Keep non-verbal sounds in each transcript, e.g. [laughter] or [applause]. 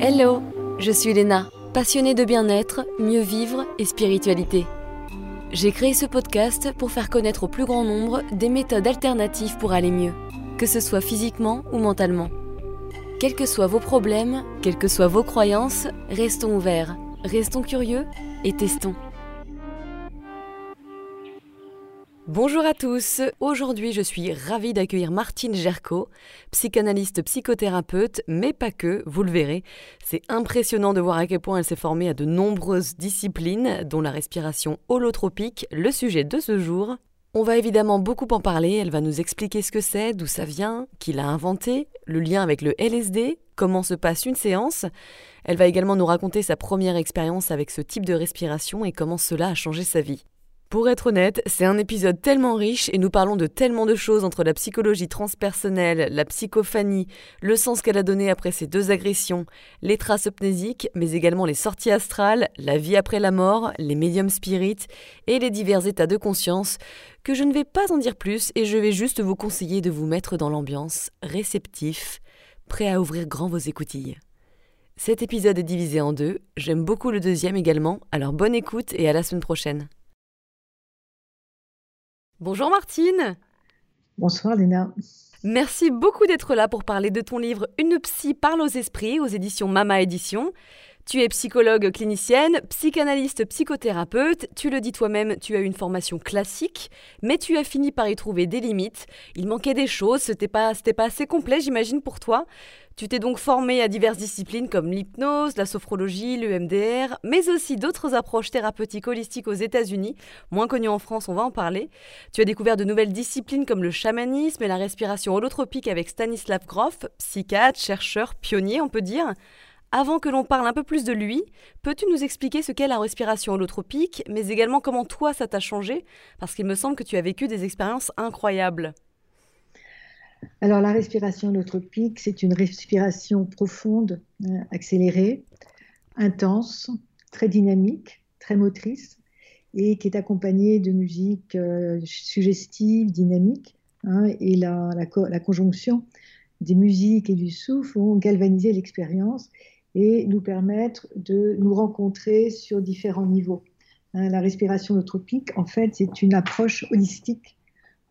Hello, je suis Léna, passionnée de bien-être, mieux vivre et spiritualité. J'ai créé ce podcast pour faire connaître au plus grand nombre des méthodes alternatives pour aller mieux, que ce soit physiquement ou mentalement. Quels que soient vos problèmes, quelles que soient vos croyances, restons ouverts, restons curieux et testons. Bonjour à tous, aujourd'hui je suis ravie d'accueillir Martine Gerco, psychanalyste psychothérapeute, mais pas que, vous le verrez. C'est impressionnant de voir à quel point elle s'est formée à de nombreuses disciplines, dont la respiration holotropique, le sujet de ce jour. On va évidemment beaucoup en parler, elle va nous expliquer ce que c'est, d'où ça vient, qui l'a inventé, le lien avec le LSD, comment se passe une séance. Elle va également nous raconter sa première expérience avec ce type de respiration et comment cela a changé sa vie. Pour être honnête, c'est un épisode tellement riche et nous parlons de tellement de choses entre la psychologie transpersonnelle, la psychophanie, le sens qu'elle a donné après ses deux agressions, les traces hypnésiques, mais également les sorties astrales, la vie après la mort, les médiums spirites et les divers états de conscience, que je ne vais pas en dire plus et je vais juste vous conseiller de vous mettre dans l'ambiance, réceptif, prêt à ouvrir grand vos écoutilles. Cet épisode est divisé en deux, j'aime beaucoup le deuxième également, alors bonne écoute et à la semaine prochaine. Bonjour Martine. Bonsoir Léna. Merci beaucoup d'être là pour parler de ton livre Une psy parle aux esprits aux éditions Mama Édition. Tu es psychologue clinicienne, psychanalyste, psychothérapeute. Tu le dis toi-même, tu as une formation classique, mais tu as fini par y trouver des limites. Il manquait des choses, c'était pas, c'était pas assez complet, j'imagine, pour toi. Tu t'es donc formé à diverses disciplines comme l'hypnose, la sophrologie, l'EMDR, mais aussi d'autres approches thérapeutiques holistiques aux États-Unis, moins connues en France, on va en parler. Tu as découvert de nouvelles disciplines comme le chamanisme et la respiration holotropique avec Stanislav Grof, psychiatre, chercheur, pionnier, on peut dire. Avant que l'on parle un peu plus de lui, peux-tu nous expliquer ce qu'est la respiration holotropique, mais également comment toi ça t'a changé? Parce qu'il me semble que tu as vécu des expériences incroyables. Alors la respiration holotropique, c'est une respiration profonde, hein, accélérée, intense, très dynamique, très motrice, et qui est accompagnée de musique euh, suggestive, dynamique, hein, et la, conjonction des musiques et du souffle vont galvaniser l'expérience et nous permettre de nous rencontrer sur différents niveaux. Hein, la respiration holotropique, en fait, c'est une approche holistique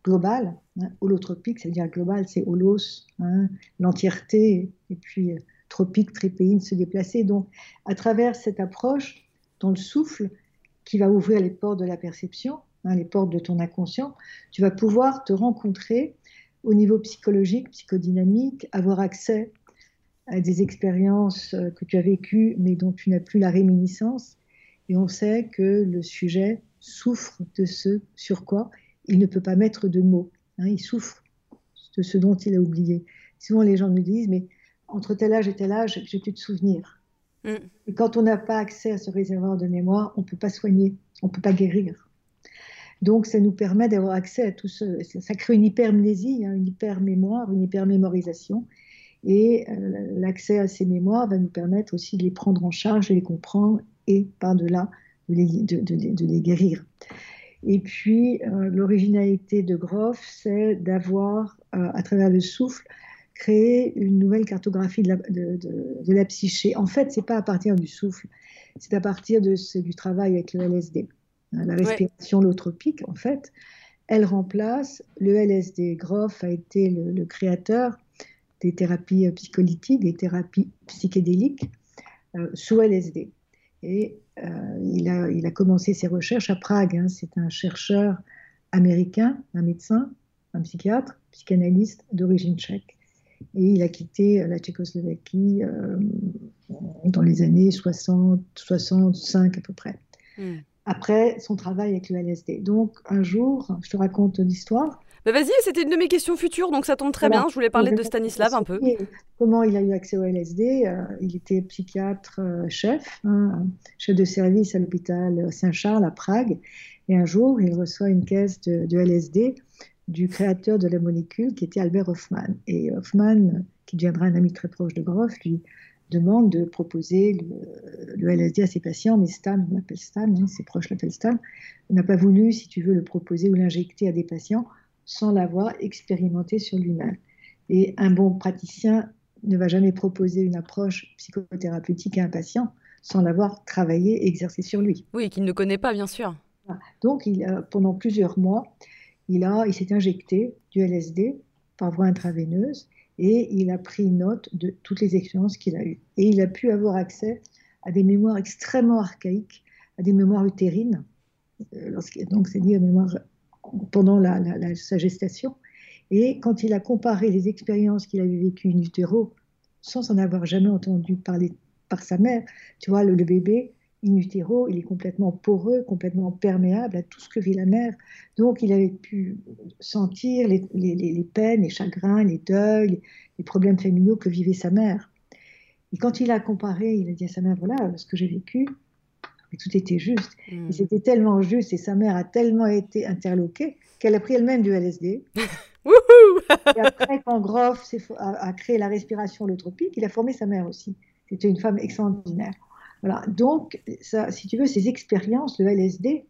global. Hein, holotropique, c'est-à-dire global, c'est holos, hein, l'entièreté, et puis euh, tropique, tripéine, se déplacer. Donc, à travers cette approche, dans le souffle, qui va ouvrir les portes de la perception, hein, les portes de ton inconscient, tu vas pouvoir te rencontrer au niveau psychologique, psychodynamique, avoir accès à des expériences euh, que tu as vécues mais dont tu n'as plus la réminiscence. Et on sait que le sujet souffre de ce sur quoi il ne peut pas mettre de mots. Hein, il souffre de ce dont il a oublié. Souvent, les gens nous disent, mais entre tel âge et tel âge, j'ai plus de souvenirs. Mm. Et quand on n'a pas accès à ce réservoir de mémoire, on ne peut pas soigner, on ne peut pas guérir. Donc, ça nous permet d'avoir accès à tout ce. Ça crée une hypermnésie, hein, une hypermémoire, une hypermémorisation. Et euh, l'accès à ces mémoires va nous permettre aussi de les prendre en charge, de les comprendre et par-delà de de les guérir. Et puis, euh, l'originalité de Groff, c'est d'avoir, euh, à travers le souffle, créé une nouvelle cartographie de la, la psyché. En fait, c'est pas à partir du souffle, c'est à partir de du travail avec le LSD. Hein, la respiration ouais. en fait, elle remplace le LSD. Groff a été le, créateur des thérapies euh, psycholytiques, des thérapies psychédéliques sous LSD. Et euh, il, a, il, a, commencé ses recherches à Prague. Hein. C'est un chercheur américain, un médecin, un psychiatre, psychanalyste d'origine tchèque. Et il a quitté la Tchécoslovaquie euh, dans les années 60, 65 à peu près. Hmm. Après son travail avec le LSD. Donc un jour, je te raconte l'histoire. Bah, vas-y, c'était une de mes questions futures, donc ça tombe très bien. Je voulais parler de Stanislav un peu. Comment il a eu accès au LSD euh, Il était psychiatre euh, chef, hein, chef de service à l'hôpital Saint-Charles à Prague. Et un jour, il reçoit une caisse de, LSD du créateur de la molécule, qui était Albert Hoffman. Et Hoffman, qui deviendra un ami très proche de Groff, lui demande de proposer le, LSD à ses patients, mais Stan, on l'appelle Stan, hein, ses proches l'appellent Stan, n'a pas voulu, si tu veux, le proposer ou l'injecter à des patients sans l'avoir expérimenté sur lui-même. Et un bon praticien ne va jamais proposer une approche psychothérapeutique à un patient sans l'avoir travaillé et exercé sur lui. Oui, qu'il ne connaît pas, bien sûr. Donc, il, pendant plusieurs mois, il, a, il s'est injecté du LSD par voie intraveineuse et il a pris note de toutes les expériences qu'il a eues. Et il a pu avoir accès à des mémoires extrêmement archaïques, à des mémoires utérines, euh, donc pendant sa gestation. Et quand il a comparé les expériences qu'il avait vécues in utero, sans en avoir jamais entendu parler par sa mère, tu vois, le, bébé in utero, il est complètement poreux, complètement perméable à tout ce que vit la mère. Donc, il avait pu sentir les, les peines, les chagrins, les deuils, les problèmes familiaux que vivait sa mère. Et quand il a comparé, il a dit à sa mère, voilà ce que j'ai vécu, tout était juste. Et c'était tellement juste, et sa mère a tellement été interloquée qu'elle a pris elle-même du LSD. [laughs] [laughs] et après, quand Groff a, créé la respiration holotropique, il a formé sa mère aussi. C'était une femme extraordinaire. Voilà. Donc, ça, si tu veux, ces expériences, le LSD,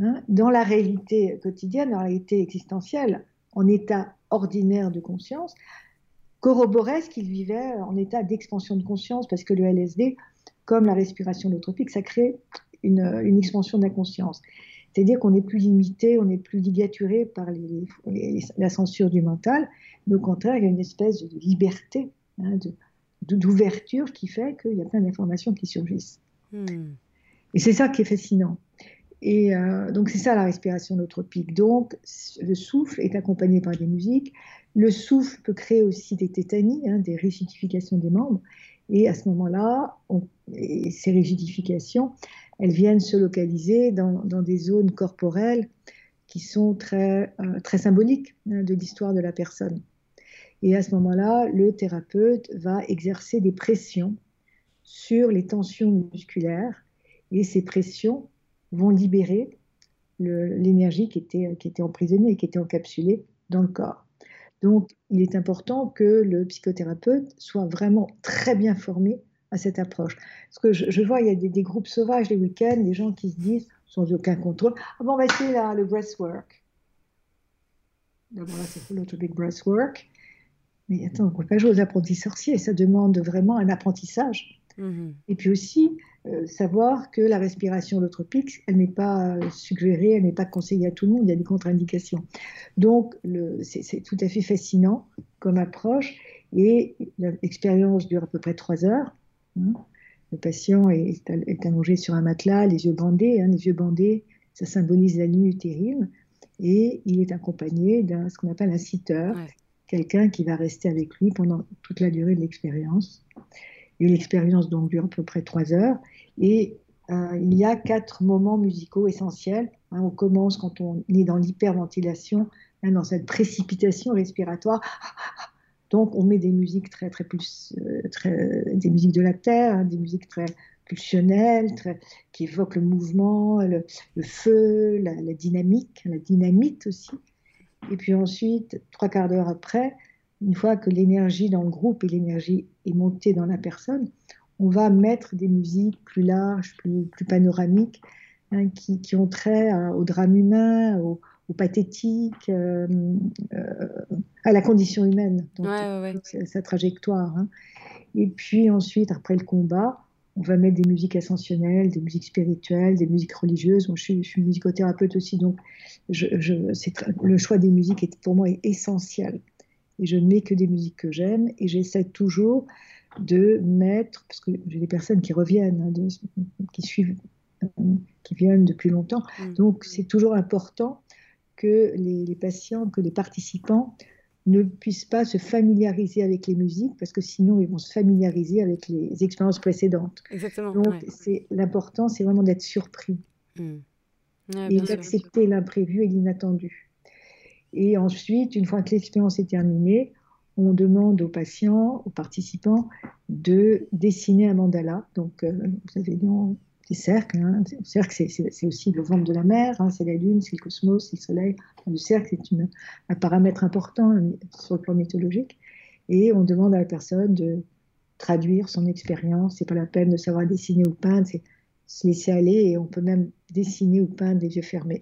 hein, dans la réalité quotidienne, dans la réalité existentielle, en état ordinaire de conscience, corroborait ce qu'il vivait en état d'expansion de conscience, parce que le LSD, comme la respiration holotropique, ça crée une, une expansion d'inconscience. C'est-à-dire qu'on n'est plus limité, on n'est plus ligaturé par la censure du mental, mais au contraire, il y a une espèce de liberté, hein, d'ouverture qui fait qu'il y a plein d'informations qui surgissent. Hmm. Et c'est ça qui est fascinant. Et euh, donc c'est ça la respiration holotropique. Donc le souffle est accompagné par des musiques. Le souffle peut créer aussi des tétanies, hein, des rigidifications des membres. Et à ce moment-là, ces rigidifications, elles viennent se localiser dans, des zones corporelles qui sont très, euh, très symboliques hein, de l'histoire de la personne. Et à ce moment-là, le thérapeute va exercer des pressions sur les tensions musculaires. Et ces pressions vont libérer l'énergie qui était, qui était emprisonnée, qui était encapsulée dans le corps. Donc, il est important que le psychothérapeute soit vraiment très bien formé à cette approche. Parce que je, vois, il y a des, groupes sauvages les week-ends, des gens qui se disent, sans aucun contrôle, ah bon, on va essayer là, le breathwork. D'abord, là, c'est big breathwork. Mais attends, on ne peut pas jouer aux apprentis sorciers, ça demande vraiment un apprentissage. Mm-hmm. Et puis aussi, euh, savoir que la respiration holotropique, elle n'est pas euh, suggérée, elle n'est pas conseillée à tout le monde, il y a des contre-indications. Donc, c'est tout à fait fascinant comme approche. Et l'expérience dure à peu près trois heures. Hein. Le patient est, allongé sur un matelas, les yeux bandés. Hein. les yeux bandés, ça symbolise la nuit utérine. Et il est accompagné d'un ce qu'on appelle un sitter, quelqu'un qui va rester avec lui pendant toute la durée de l'expérience. Et l'expérience donc dure à peu près trois heures. Et euh, il y a quatre moments musicaux essentiels. Hein. on commence quand on est dans l'hyperventilation, hein, dans cette précipitation respiratoire. Donc on met des musiques très très plus, euh, des musiques de la terre, hein, des musiques très pulsionnelles, très, qui évoquent le mouvement, le, feu, la, la, dynamique, la dynamite aussi. Et puis ensuite, trois quarts d'heure après, une fois que l'énergie dans le groupe et l'énergie est montée dans la personne, on va mettre des musiques plus larges, plus, plus panoramiques, hein, qui, qui, ont trait au drame humain, au, pathétique, euh, euh, à la condition humaine, donc Sa, trajectoire. Hein. Et puis ensuite, après le combat, on va mettre des musiques ascensionnelles, des musiques spirituelles, des musiques religieuses. Moi, je, suis, je, suis, musicothérapeute aussi, donc je, je, le choix des musiques est, pour moi est essentiel et je ne mets que des musiques que j'aime et j'essaie toujours de mettre, parce que j'ai des personnes qui reviennent, hein, qui suivent, qui viennent depuis longtemps, mm. donc c'est toujours important que les, patients, que les participants ne puissent pas se familiariser avec les musiques parce que sinon ils vont se familiariser avec les expériences précédentes. Exactement. Donc c'est l'important, c'est vraiment d'être surpris mm. et d'accepter l'imprévu et l'inattendu. Et ensuite, une fois que l'expérience est terminée, on demande aux patients, aux participants, de dessiner un mandala. Donc, euh, vous avez des cercles. Hein. Le cercle, c'est aussi le ventre de la mer, hein. c'est la lune, c'est le cosmos, c'est le soleil. Le cercle, c'est un paramètre important hein, sur le plan mythologique. Et on demande à la personne de traduire son expérience. C'est pas la peine de savoir dessiner ou peindre, c'est se laisser aller et on peut même dessiner ou peindre des yeux fermés.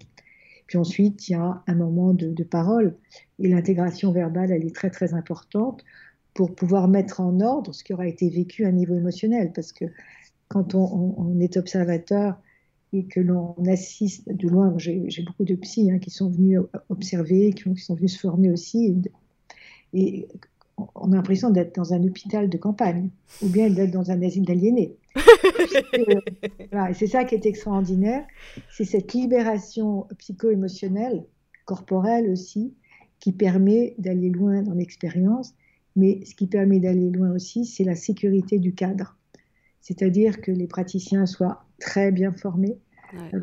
Puis ensuite, il y a un moment de, parole. Et l'intégration verbale, elle est très, très importante pour pouvoir mettre en ordre ce qui aura été vécu à un niveau émotionnel. Parce que quand on, est observateur et que l'on assiste de loin, j'ai beaucoup de psys hein, qui sont venus observer, qui, sont venus se former aussi, et, on a l'impression d'être dans un hôpital de campagne, ou bien d'être dans un asile d'aliénés. [laughs] c'est ça qui est extraordinaire, c'est cette libération psycho-émotionnelle, corporelle aussi, qui permet d'aller loin dans l'expérience, mais ce qui permet d'aller loin aussi, c'est la sécurité du cadre. C'est-à-dire que les praticiens soient très bien formés,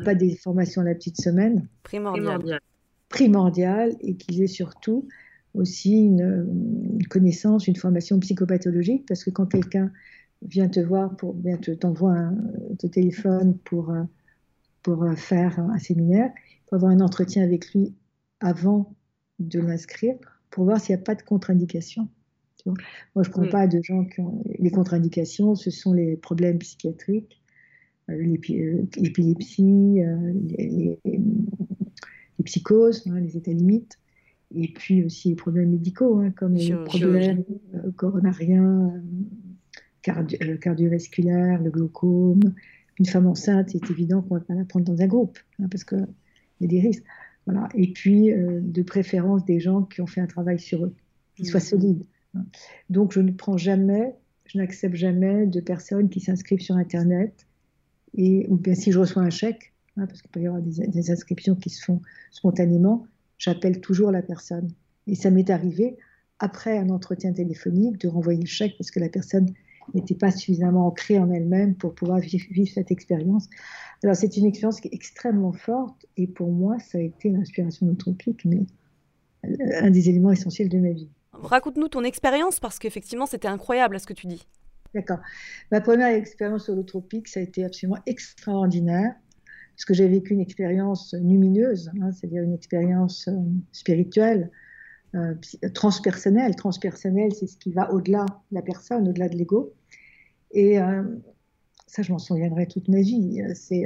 pas des formations à la petite semaine. Primordial. Primordial, et qu'ils aient surtout aussi une, connaissance, une formation psychopathologique, parce que quand quelqu'un vient te voir, pour, vient te, t'envoie un te téléphone pour, euh, pour euh, faire un séminaire, il faut avoir un entretien avec lui avant de l'inscrire pour voir s'il n'y a pas de contre-indication. Moi, je ne prends pas de gens qui ont les contre-indications, ce sont les problèmes psychiatriques, euh, l'épilepsie, les, psychoses, hein, les états limites et puis aussi les problèmes médicaux, hein, comme les problèmes coronariens, euh, euh, cardiovasculaires, le glaucome. Une femme enceinte, c'est évident qu'on ne va pas la prendre dans un groupe, hein, parce qu'il y a des risques. Voilà. Et puis, de préférence, des gens qui ont fait un travail sur eux, qui soient mmh. solides. Hein. Donc, je ne prends jamais, je n'accepte jamais de personnes qui s'inscrivent sur Internet, et, ou bien si je reçois un chèque, parce qu'il peut y avoir des, des inscriptions qui se font spontanément, j'appelle toujours la personne. Et ça m'est arrivé, après un entretien téléphonique, de renvoyer le chèque parce que la personne n'était pas suffisamment ancrée en elle-même pour pouvoir vivre, cette expérience. Alors c'est une expérience qui est extrêmement forte et pour moi, ça a été l'inspiration notropique, mais un des éléments essentiels de ma vie. Raconte-nous ton expérience parce qu'effectivement, c'était incroyable à ce que tu dis. D'accord. Ma première expérience holotropique, ça a été absolument extraordinaire parce que j'ai vécu une expérience lumineuse, hein, c'est-à-dire une expérience euh, spirituelle, euh, transpersonnelle. Transpersonnelle, c'est ce qui va au-delà de la personne, au-delà de l'ego. Et euh, ça, je m'en souviendrai toute ma vie. C'est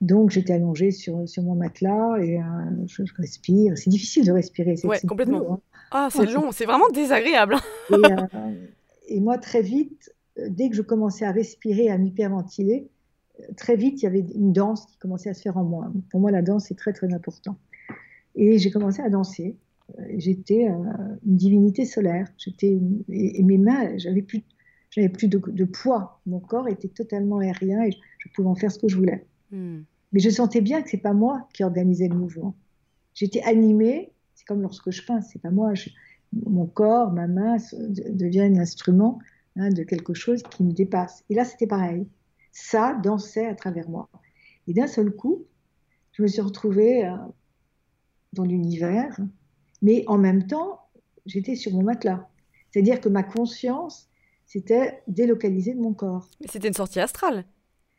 donc j'étais allongée sur, sur mon matelas et je, respire. C'est difficile de respirer. Oui, complètement. Hein. Ah, c'est long, c'est vraiment désagréable. et, et, moi, très vite, dès que je commençais à respirer, à m'hyperventiler, très vite, il y avait une danse qui commençait à se faire en moi. Pour moi, la danse est très, très important. Et j'ai commencé à danser. Euh, j'étais euh, une divinité solaire. J'étais et, mes mains, j'avais plus, j'avais plus de, poids. Mon corps était totalement aérien et je, pouvais en faire ce que je voulais. Hmm. Mais je sentais bien que c'est pas moi qui organisais le mouvement. J'étais animée. C'est comme lorsque je peins, c'est pas moi. mon corps, ma main deviennent instrument hein, de quelque chose qui me dépasse. Et là, c'était pareil ça dansait à travers moi. Et d'un seul coup, je me suis retrouvée euh, dans l'univers, mais en même temps, j'étais sur mon matelas. C'est-à-dire que ma conscience s'était délocalisée de mon corps. Mais c'était une sortie astrale.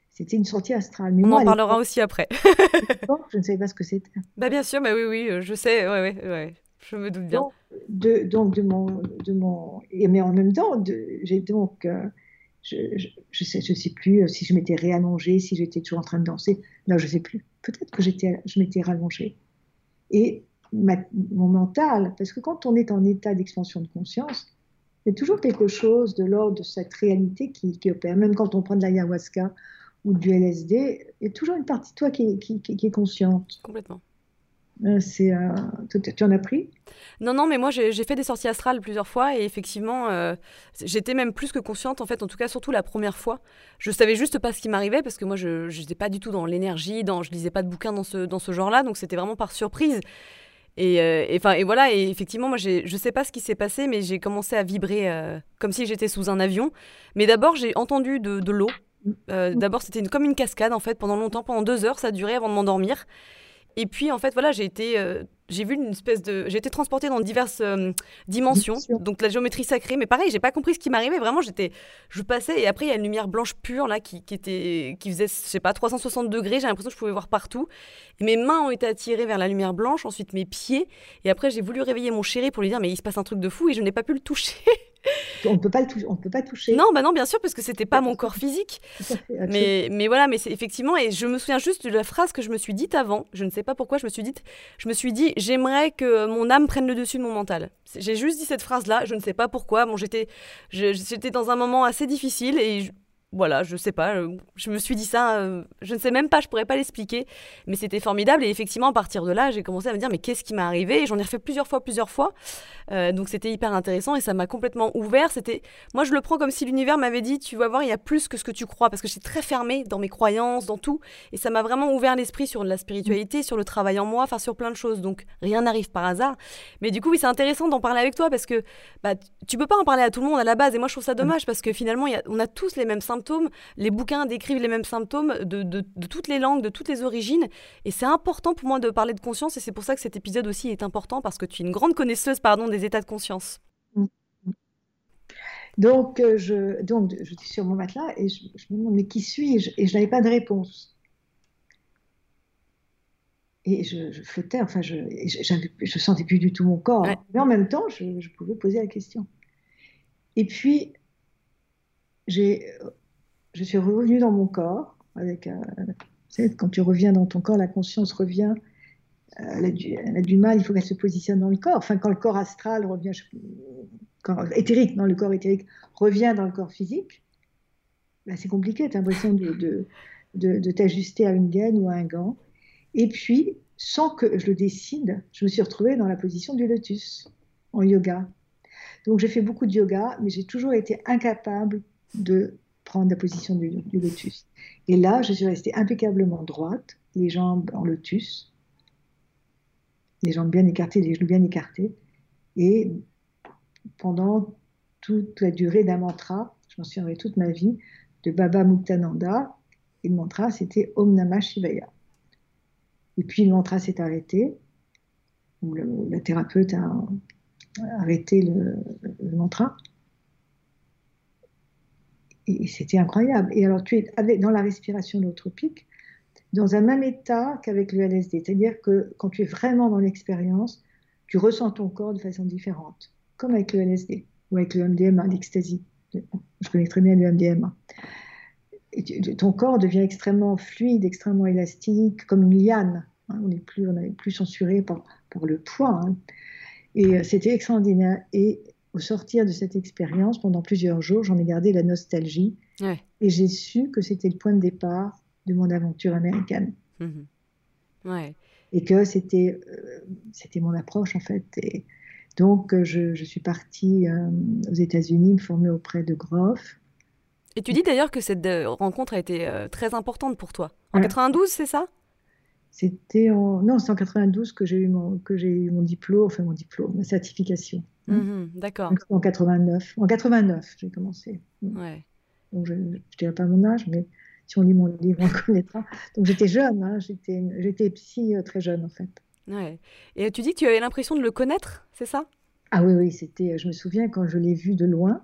C'était une sortie astrale. Mais On en parlera aussi après. [laughs] je ne savais pas ce que c'était. Bah bien sûr, bah oui, oui, euh, je sais, ouais, ouais, ouais. je me doute bien. Donc, de, donc de mon, de mon, mais en même temps, j'ai donc euh, je ne sais, je sais plus euh, si je m'étais réallongée, si j'étais toujours en train de danser. Là, je ne sais plus. Peut-être que j'étais, je m'étais rallongée. Et mon mental, parce que quand on est en état d'expansion de conscience, il y a toujours quelque chose de l'ordre de cette réalité qui, qui, opère. Même quand on prend de l'ayahuasca ou du LSD, il y a toujours une partie de toi qui, qui, qui est consciente. Complètement. Euh, c'est, euh, tu en as pris? Non, non, mais moi j'ai fait des sorties astrales plusieurs fois et effectivement, euh, j'étais même plus que consciente en fait, en tout cas surtout la première fois. Je savais juste pas ce qui m'arrivait parce que moi je n'étais pas du tout dans l'énergie, dans, je lisais pas de bouquins dans ce, dans ce genre-là, donc c'était vraiment par surprise. Et, enfin et, voilà, et effectivement, moi je sais pas ce qui s'est passé, mais j'ai commencé à vibrer comme si j'étais sous un avion. Mais d'abord j'ai entendu de, de l'eau. Mm. d'abord c'était comme une cascade en fait pendant longtemps, pendant deux heures ça a duré avant de m'endormir. Et puis en fait voilà, j'ai été euh, j'ai vu une espèce de j'ai été transportée dans diverses euh, dimensions, donc la géométrie sacrée mais pareil, j'ai pas compris ce qui m'arrivait, vraiment j'étais je passais et après il y a une lumière blanche pure là qui, qui était qui faisait je sais pas 360 degrés, j'ai l'impression que je pouvais voir partout. Et mes mains ont été attirées vers la lumière blanche, ensuite mes pieds et après j'ai voulu réveiller mon chéri pour lui dire mais il se passe un truc de fou et je n'ai pas pu le toucher. [laughs] [laughs] on peut pas on peut pas toucher. Non, bah non, bien sûr, parce que c'était pas mon corps physique. mais, mais voilà, mais c'est effectivement, et je me souviens juste de la phrase que je me suis dite avant. Je ne sais pas pourquoi je me suis dite, je me suis dit, j'aimerais que mon âme prenne le dessus de mon mental. J'ai juste dit cette phrase-là, je ne sais pas pourquoi. Bon, j'étais, j'étais dans un moment assez difficile et voilà, je sais pas, euh, je me suis dit ça, euh, je ne sais même pas, je pourrais pas l'expliquer, mais c'était formidable et effectivement à partir de là, j'ai commencé à me dire mais qu'est-ce qui m'est arrivé? J'en ai refait plusieurs fois, plusieurs fois, euh, donc c'était hyper intéressant et ça m'a complètement ouvert. C'était, moi je le prends comme si l'univers m'avait dit tu vas voir, il y a plus que ce que tu crois parce que j'étais très fermée dans mes croyances, dans tout, et ça m'a vraiment ouvert l'esprit sur la spiritualité, sur le travail en moi, enfin sur plein de choses. Donc rien n'arrive par hasard, mais du coup oui c'est intéressant d'en parler avec toi parce que bah, tu peux pas en parler à tout le monde à la base. Et moi je trouve ça dommage parce que finalement on a tous les mêmes symptômes les bouquins décrivent les mêmes symptômes de, toutes les langues, de toutes les origines. Et c'est important pour moi de parler de conscience. Et c'est pour ça que cet épisode aussi est important parce que tu es une grande connaisseuse pardon, des états de conscience. Donc, euh, je, donc, je suis sur mon matelas et je, me demande, mais qui suis-je? Et je n'avais pas de réponse. Et je, flottais, enfin, je ne sentais plus du tout mon corps. Mais en même temps, je, pouvais poser la question. Et puis, j'ai je suis revenue dans mon corps. Euh, quand tu reviens dans ton corps, la conscience revient. Euh, elle, a du, mal, il faut qu'elle se positionne dans le corps. Enfin, quand le corps astral revient, éthérique, dans le corps éthérique revient dans le corps physique, bah, c'est compliqué. Tu as l'impression de, de, t'ajuster à une gaine ou à un gant. Et puis, sans que je le décide, je me suis retrouvée dans la position du lotus en yoga. Donc, j'ai fait beaucoup de yoga, mais j'ai toujours été incapable de prendre la position du, lotus. Et là, je suis restée impeccablement droite, les jambes en lotus, les jambes bien écartées, les genoux bien écartés. Et pendant toute la durée d'un mantra, je m'en souviendrai toute ma vie, de Baba Muktananda, et le mantra c'était Om Namah Shivaya. Et puis le mantra s'est arrêté, le, la thérapeute a arrêté le, le mantra, et c'était incroyable. Et alors, tu es dans la respiration nootropique, dans un même état qu'avec le LSD. C'est-à-dire que quand tu es vraiment dans l'expérience, tu ressens ton corps de façon différente, comme avec le LSD ou avec le MDMA, l'ecstasy. Je connais très bien le MDMA. Ton corps devient extrêmement fluide, extrêmement élastique, comme une liane. Hein. on n'est plus, plus censuré par, par le poids. Hein. Et euh, c'était extraordinaire. Et au sortir de cette expérience, pendant plusieurs jours, j'en ai gardé la nostalgie. Et j'ai su que c'était le point de départ de mon aventure américaine. Mhm. Ouais. Et que c'était euh, c'était mon approche, en fait. Et donc, euh, je, je suis partie euh, aux États-Unis, me former auprès de Groff. Et tu dis d'ailleurs que cette rencontre a été très importante pour toi. En 92, c'est ça? C'était en... Non, c'est en 92 que j'ai eu, mon... que eu mon diplôme, enfin mon diplôme, ma certification. Hein mhm, d'accord. En 89. En 89, j'ai commencé. Ouais. Donc, je ne dirais pas mon âge, mais si on lit mon livre, on connaîtra. Donc, j'étais jeune. Hein, j'étais psy euh, très jeune, en fait. Ouais. Et tu dis que tu avais l'impression de le connaître, c'est ça? Ah oui, oui. C'était, je me souviens quand je l'ai vu de loin.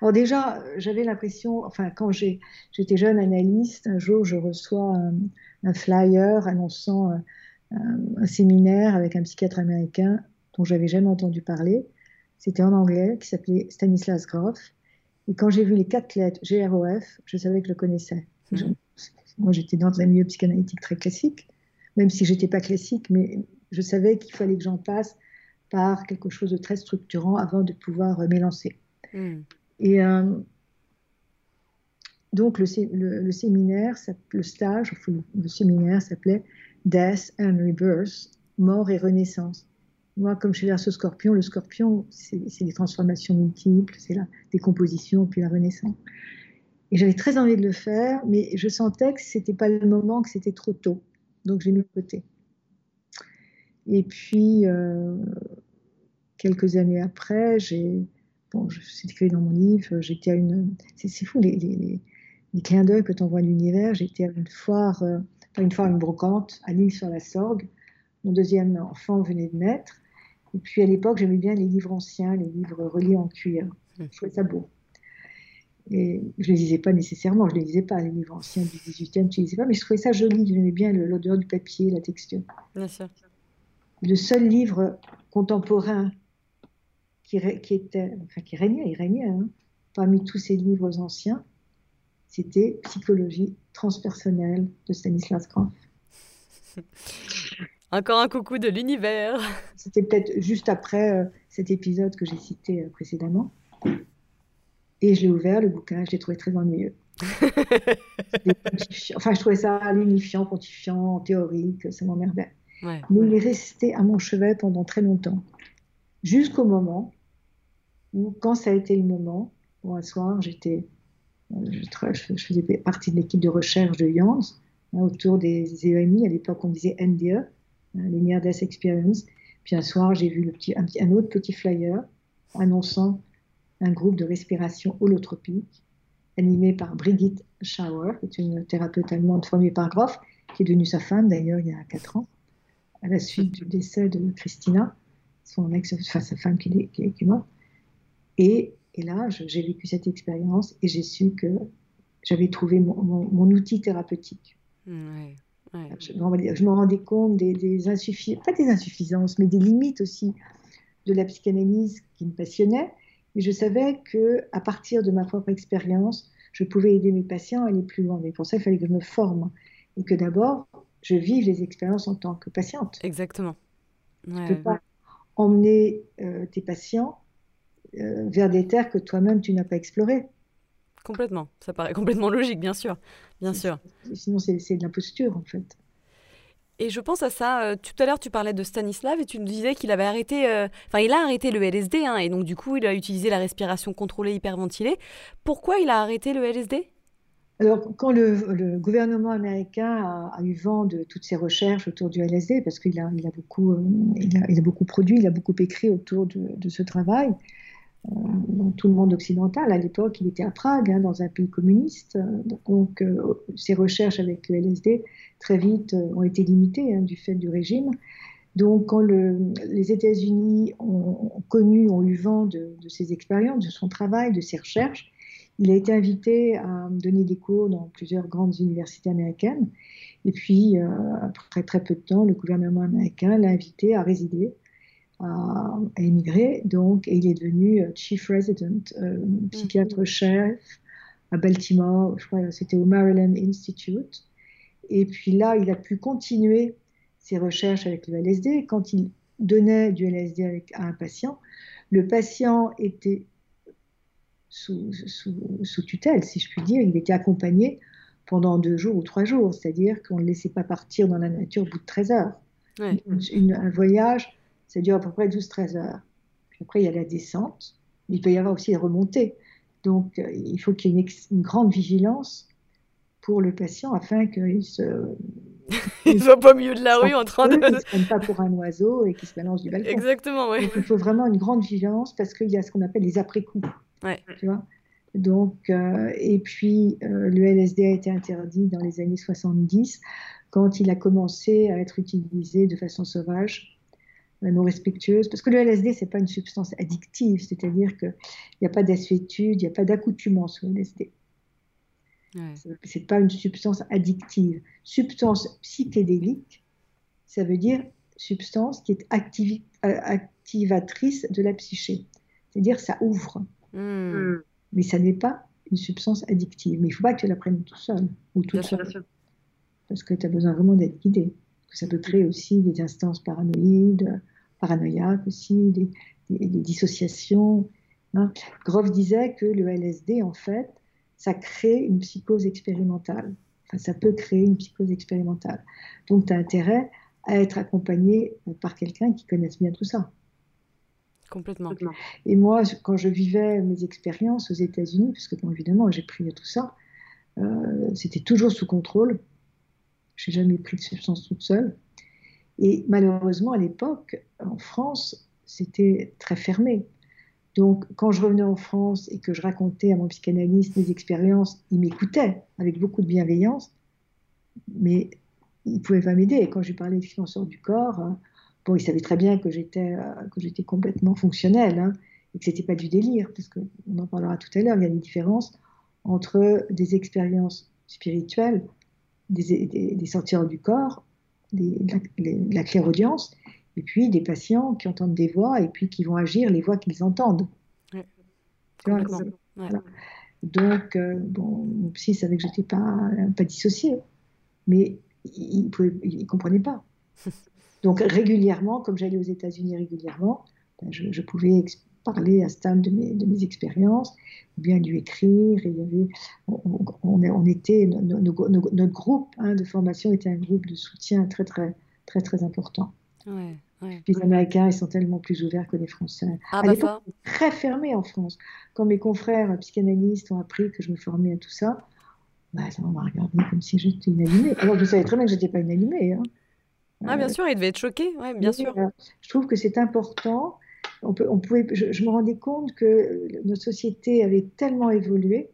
Alors déjà, j'avais l'impression, enfin, quand j'étais jeune analyste, un jour, je reçois un, flyer annonçant un, un, séminaire avec un psychiatre américain dont j'avais jamais entendu parler. C'était en anglais, qui s'appelait Stanislas Grof. Et quand j'ai vu les quatre lettres GROF, je savais que je le connaissais. Mmh. Moi, j'étais dans un milieu psychanalytique très classique, même si j'étais pas classique, mais je savais qu'il fallait que j'en passe par quelque chose de très structurant avant de pouvoir euh, m'élancer. Mmh. Et euh, donc, le, le, séminaire, le stage, le séminaire s'appelait Death and Rebirth, mort et renaissance. Moi, comme je suis ce scorpion, le scorpion, c'est des transformations multiples, c'est la décomposition puis la renaissance. Et j'avais très envie de le faire, mais je sentais que c'était pas le moment, que c'était trop tôt. Donc j'ai mis de côté. Et puis, euh, quelques années après, j'ai. Bon, c'est écrit dans mon livre, j'étais à une. C'est fou, les, les, les, clins d'œil que t'envoies l'univers. J'étais à une foire, euh, pas une foire, une brocante, à l'île sur la Sorgue. Mon deuxième enfant venait de naître. Et puis à l'époque, j'aimais bien les livres anciens, les livres reliés en cuir. Je trouvais ça beau. Et je ne les lisais pas nécessairement, je ne les lisais pas, les livres anciens du 18e, je ne les lisais pas, mais je trouvais ça joli, j'aimais bien l'odeur du papier, la texture. Bien sûr. Le seul livre contemporain qui, était, enfin, qui régnait, il régnait, hein, parmi tous ces livres anciens, c'était Psychologie transpersonnelle de Stanislas Grof. [laughs] Encore un coucou de l'univers. C'était peut-être juste après euh, cet épisode que j'ai cité euh, précédemment. Et je l'ai ouvert, le bouquin, je l'ai trouvé très ennuyeux. [laughs] enfin, je trouvais ça unifiant, pontifiant, théorique, ça m'emmerdait. Mais il est resté à mon chevet pendant très longtemps. Jusqu'au moment où, quand ça a été le moment, un soir, j'étais, euh, je, faisais partie de l'équipe de recherche de Jans hein, autour des EMI. À l'époque, on disait NDE, les Near Death Experience. Puis un soir, j'ai vu un, autre petit flyer annonçant un groupe de respiration holotropique animé par Brigitte Schauer, qui est une thérapeute allemande formée par Groff, qui est devenue sa femme d'ailleurs il y a 4 ans, à la suite du décès de Christina, son ex, enfin sa femme qui est, qui est. Et et là, j'ai vécu cette expérience et j'ai su que j'avais trouvé mon, outil thérapeutique. Je, me rendais compte des, insuffisances, pas des insuffisances, mais des limites aussi de la psychanalyse qui me passionnait. Et je savais que à partir de ma propre expérience, je pouvais aider mes patients à aller plus loin. Mais pour ça, il fallait que je me forme et que d'abord, je vive les expériences en tant que patiente. Exactement. tu ne peux pas emmener euh, tes patients euh, vers des terres que toi-même tu n'as pas explorées. Complètement, ça paraît complètement logique, bien sûr, bien sûr. Sinon, c'est de l'imposture en fait. Et je pense à ça. Euh, tout à l'heure, tu parlais de Stanislav et tu nous disais qu'il avait arrêté. Euh, enfin, il a arrêté le LSD, hein, et donc du coup, il a utilisé la respiration contrôlée hyperventilée. Pourquoi il a arrêté le LSD alors, quand le, gouvernement américain a, eu vent de toutes ces recherches autour du LSD, parce qu'il a, il a, beaucoup, il a, beaucoup produit, il a beaucoup écrit autour de, de ce travail, dans tout le monde occidental. À l'époque, il était à Prague, hein, dans un pays communiste. Donc, euh, ses recherches avec le LSD, très vite, euh, ont été limitées hein, du fait du régime. Donc, quand les États-Unis ont, connu, ont eu vent de, ses expériences, de son travail, de ses recherches, il a été invité à donner des cours dans plusieurs grandes universités américaines. Et puis, euh, après très peu de temps, le gouvernement américain l'a invité à résider a, émigré, donc, et il est devenu euh, chief resident, euh, psychiatre mhm. chef à Baltimore, je crois c'était au Maryland Institute. Et puis là, il a pu continuer ses recherches avec le LSD. Quand il donnait du LSD avec, à un patient, le patient était sous, sous, tutelle, si je puis dire. Il était accompagné pendant deux jours ou trois jours, c'est-à-dire qu'on ne le laissait pas partir dans la nature au bout de 13 heures. un voyage ça dure à peu près 12-13 heures. Puis après, il y a la descente. Il peut y avoir aussi la remontée. Donc, euh, il faut qu'il y ait une, grande vigilance pour le patient afin qu'il se. [laughs] il soit pas au milieu de la rue en train de. Qu'il ne se prenne pas pour un oiseau et qu'il se balance du balcon. Exactement, oui. il faut vraiment une grande vigilance parce qu'il y a ce qu'on appelle les après-coups. Ouais. Tu vois? Donc, euh, et puis, euh, le LSD a été interdit dans les années 70 quand il a commencé à être utilisé de façon sauvage non respectueuse, parce que le LSD, c'est pas une substance addictive, c'est-à-dire qu'il n'y a pas d'assuétude, il n'y a pas d'accoutumance au LSD. Ouais. C'est pas une substance addictive. Substance psychédélique, ça veut dire substance qui est euh, activatrice de la psyché. C'est-à-dire ça ouvre. Hmm. Mais ça n'est pas une substance addictive. Mais il ne faut pas que tu la prennes tout seul ou toute seule. Parce que tu as besoin vraiment d'être guidé. Ça peut créer aussi des instances paranoïdes, paranoïaques aussi, des, dissociations. Hein. Groff disait que le LSD, en fait, ça crée une psychose expérimentale. Enfin, ça peut créer une psychose expérimentale. Donc, tu as intérêt à être accompagné par quelqu'un qui connaisse bien tout ça. Complètement. Et moi, quand je vivais mes expériences aux États-Unis, parce que bon, évidemment, j'ai pris tout ça, euh, c'était toujours sous contrôle. Je n'ai jamais pris de substance toute seule. Et malheureusement, à l'époque, en France, c'était très fermé. Donc, quand je revenais en France et que je racontais à mon psychanalyste mes expériences, il m'écoutait avec beaucoup de bienveillance, mais il ne pouvait pas m'aider. Quand je parlais de financeur du corps, hein, bon, il savait très bien que j'étais euh, complètement fonctionnelle hein, et que c'était pas du délire, parce qu'on en parlera tout à l'heure. Il y a des différences entre des expériences spirituelles, des, des, du corps de la, clairaudience et puis des patients qui entendent des voix et puis qui vont agir les voix qu'ils entendent. Donc, euh, bon, mon psy savait que je n'étais pas, pas dissociée, mais il ne comprenait pas. [laughs] Donc, régulièrement, comme j'allais aux États-Unis régulièrement, ben, je, pouvais parler à Stan de mes, de mes expériences, ou bien lui écrire. Et il y avait, on, on, était, notre groupe hein, de formation était un groupe de soutien très, très, très, très important. Ouais. Les Américains, ils sont tellement plus ouverts que les Français. Ah, à bah très fermé en France. Quand mes confrères psychanalystes ont appris que je me formais à tout ça, bah, ça m'a regardé comme si j'étais une allumée. Alors je savais très bien que je n'étais pas une allumée. Hein. Ah, bien euh, sûr, il devait être choqué, ouais, bien sûr. Euh, je trouve que c'est important. On pouvait, je, me rendais compte que notre société avait tellement évolué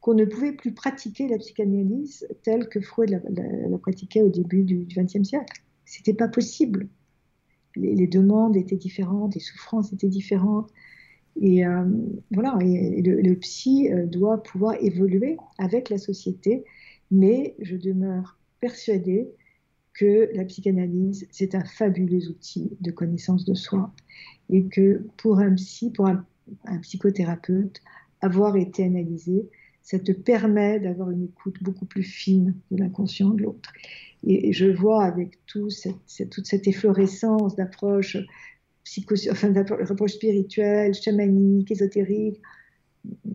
qu'on ne pouvait plus pratiquer la psychanalyse telle que Freud la, pratiquait au début du XXe siècle. C'était pas possible les, demandes étaient différentes, les souffrances étaient différentes. Et euh, voilà, le, psy euh, doit pouvoir évoluer avec la société, mais je demeure persuadée que la psychanalyse, c'est un fabuleux outil de connaissance de soi et que pour un psy, pour un, psychothérapeute, avoir été analysé, ça te permet d'avoir une écoute beaucoup plus fine de l'inconscient de l'autre. Et, je vois avec tout cette, toute cette efflorescence d'approches enfin, spirituelles, chamaniques, ésotériques,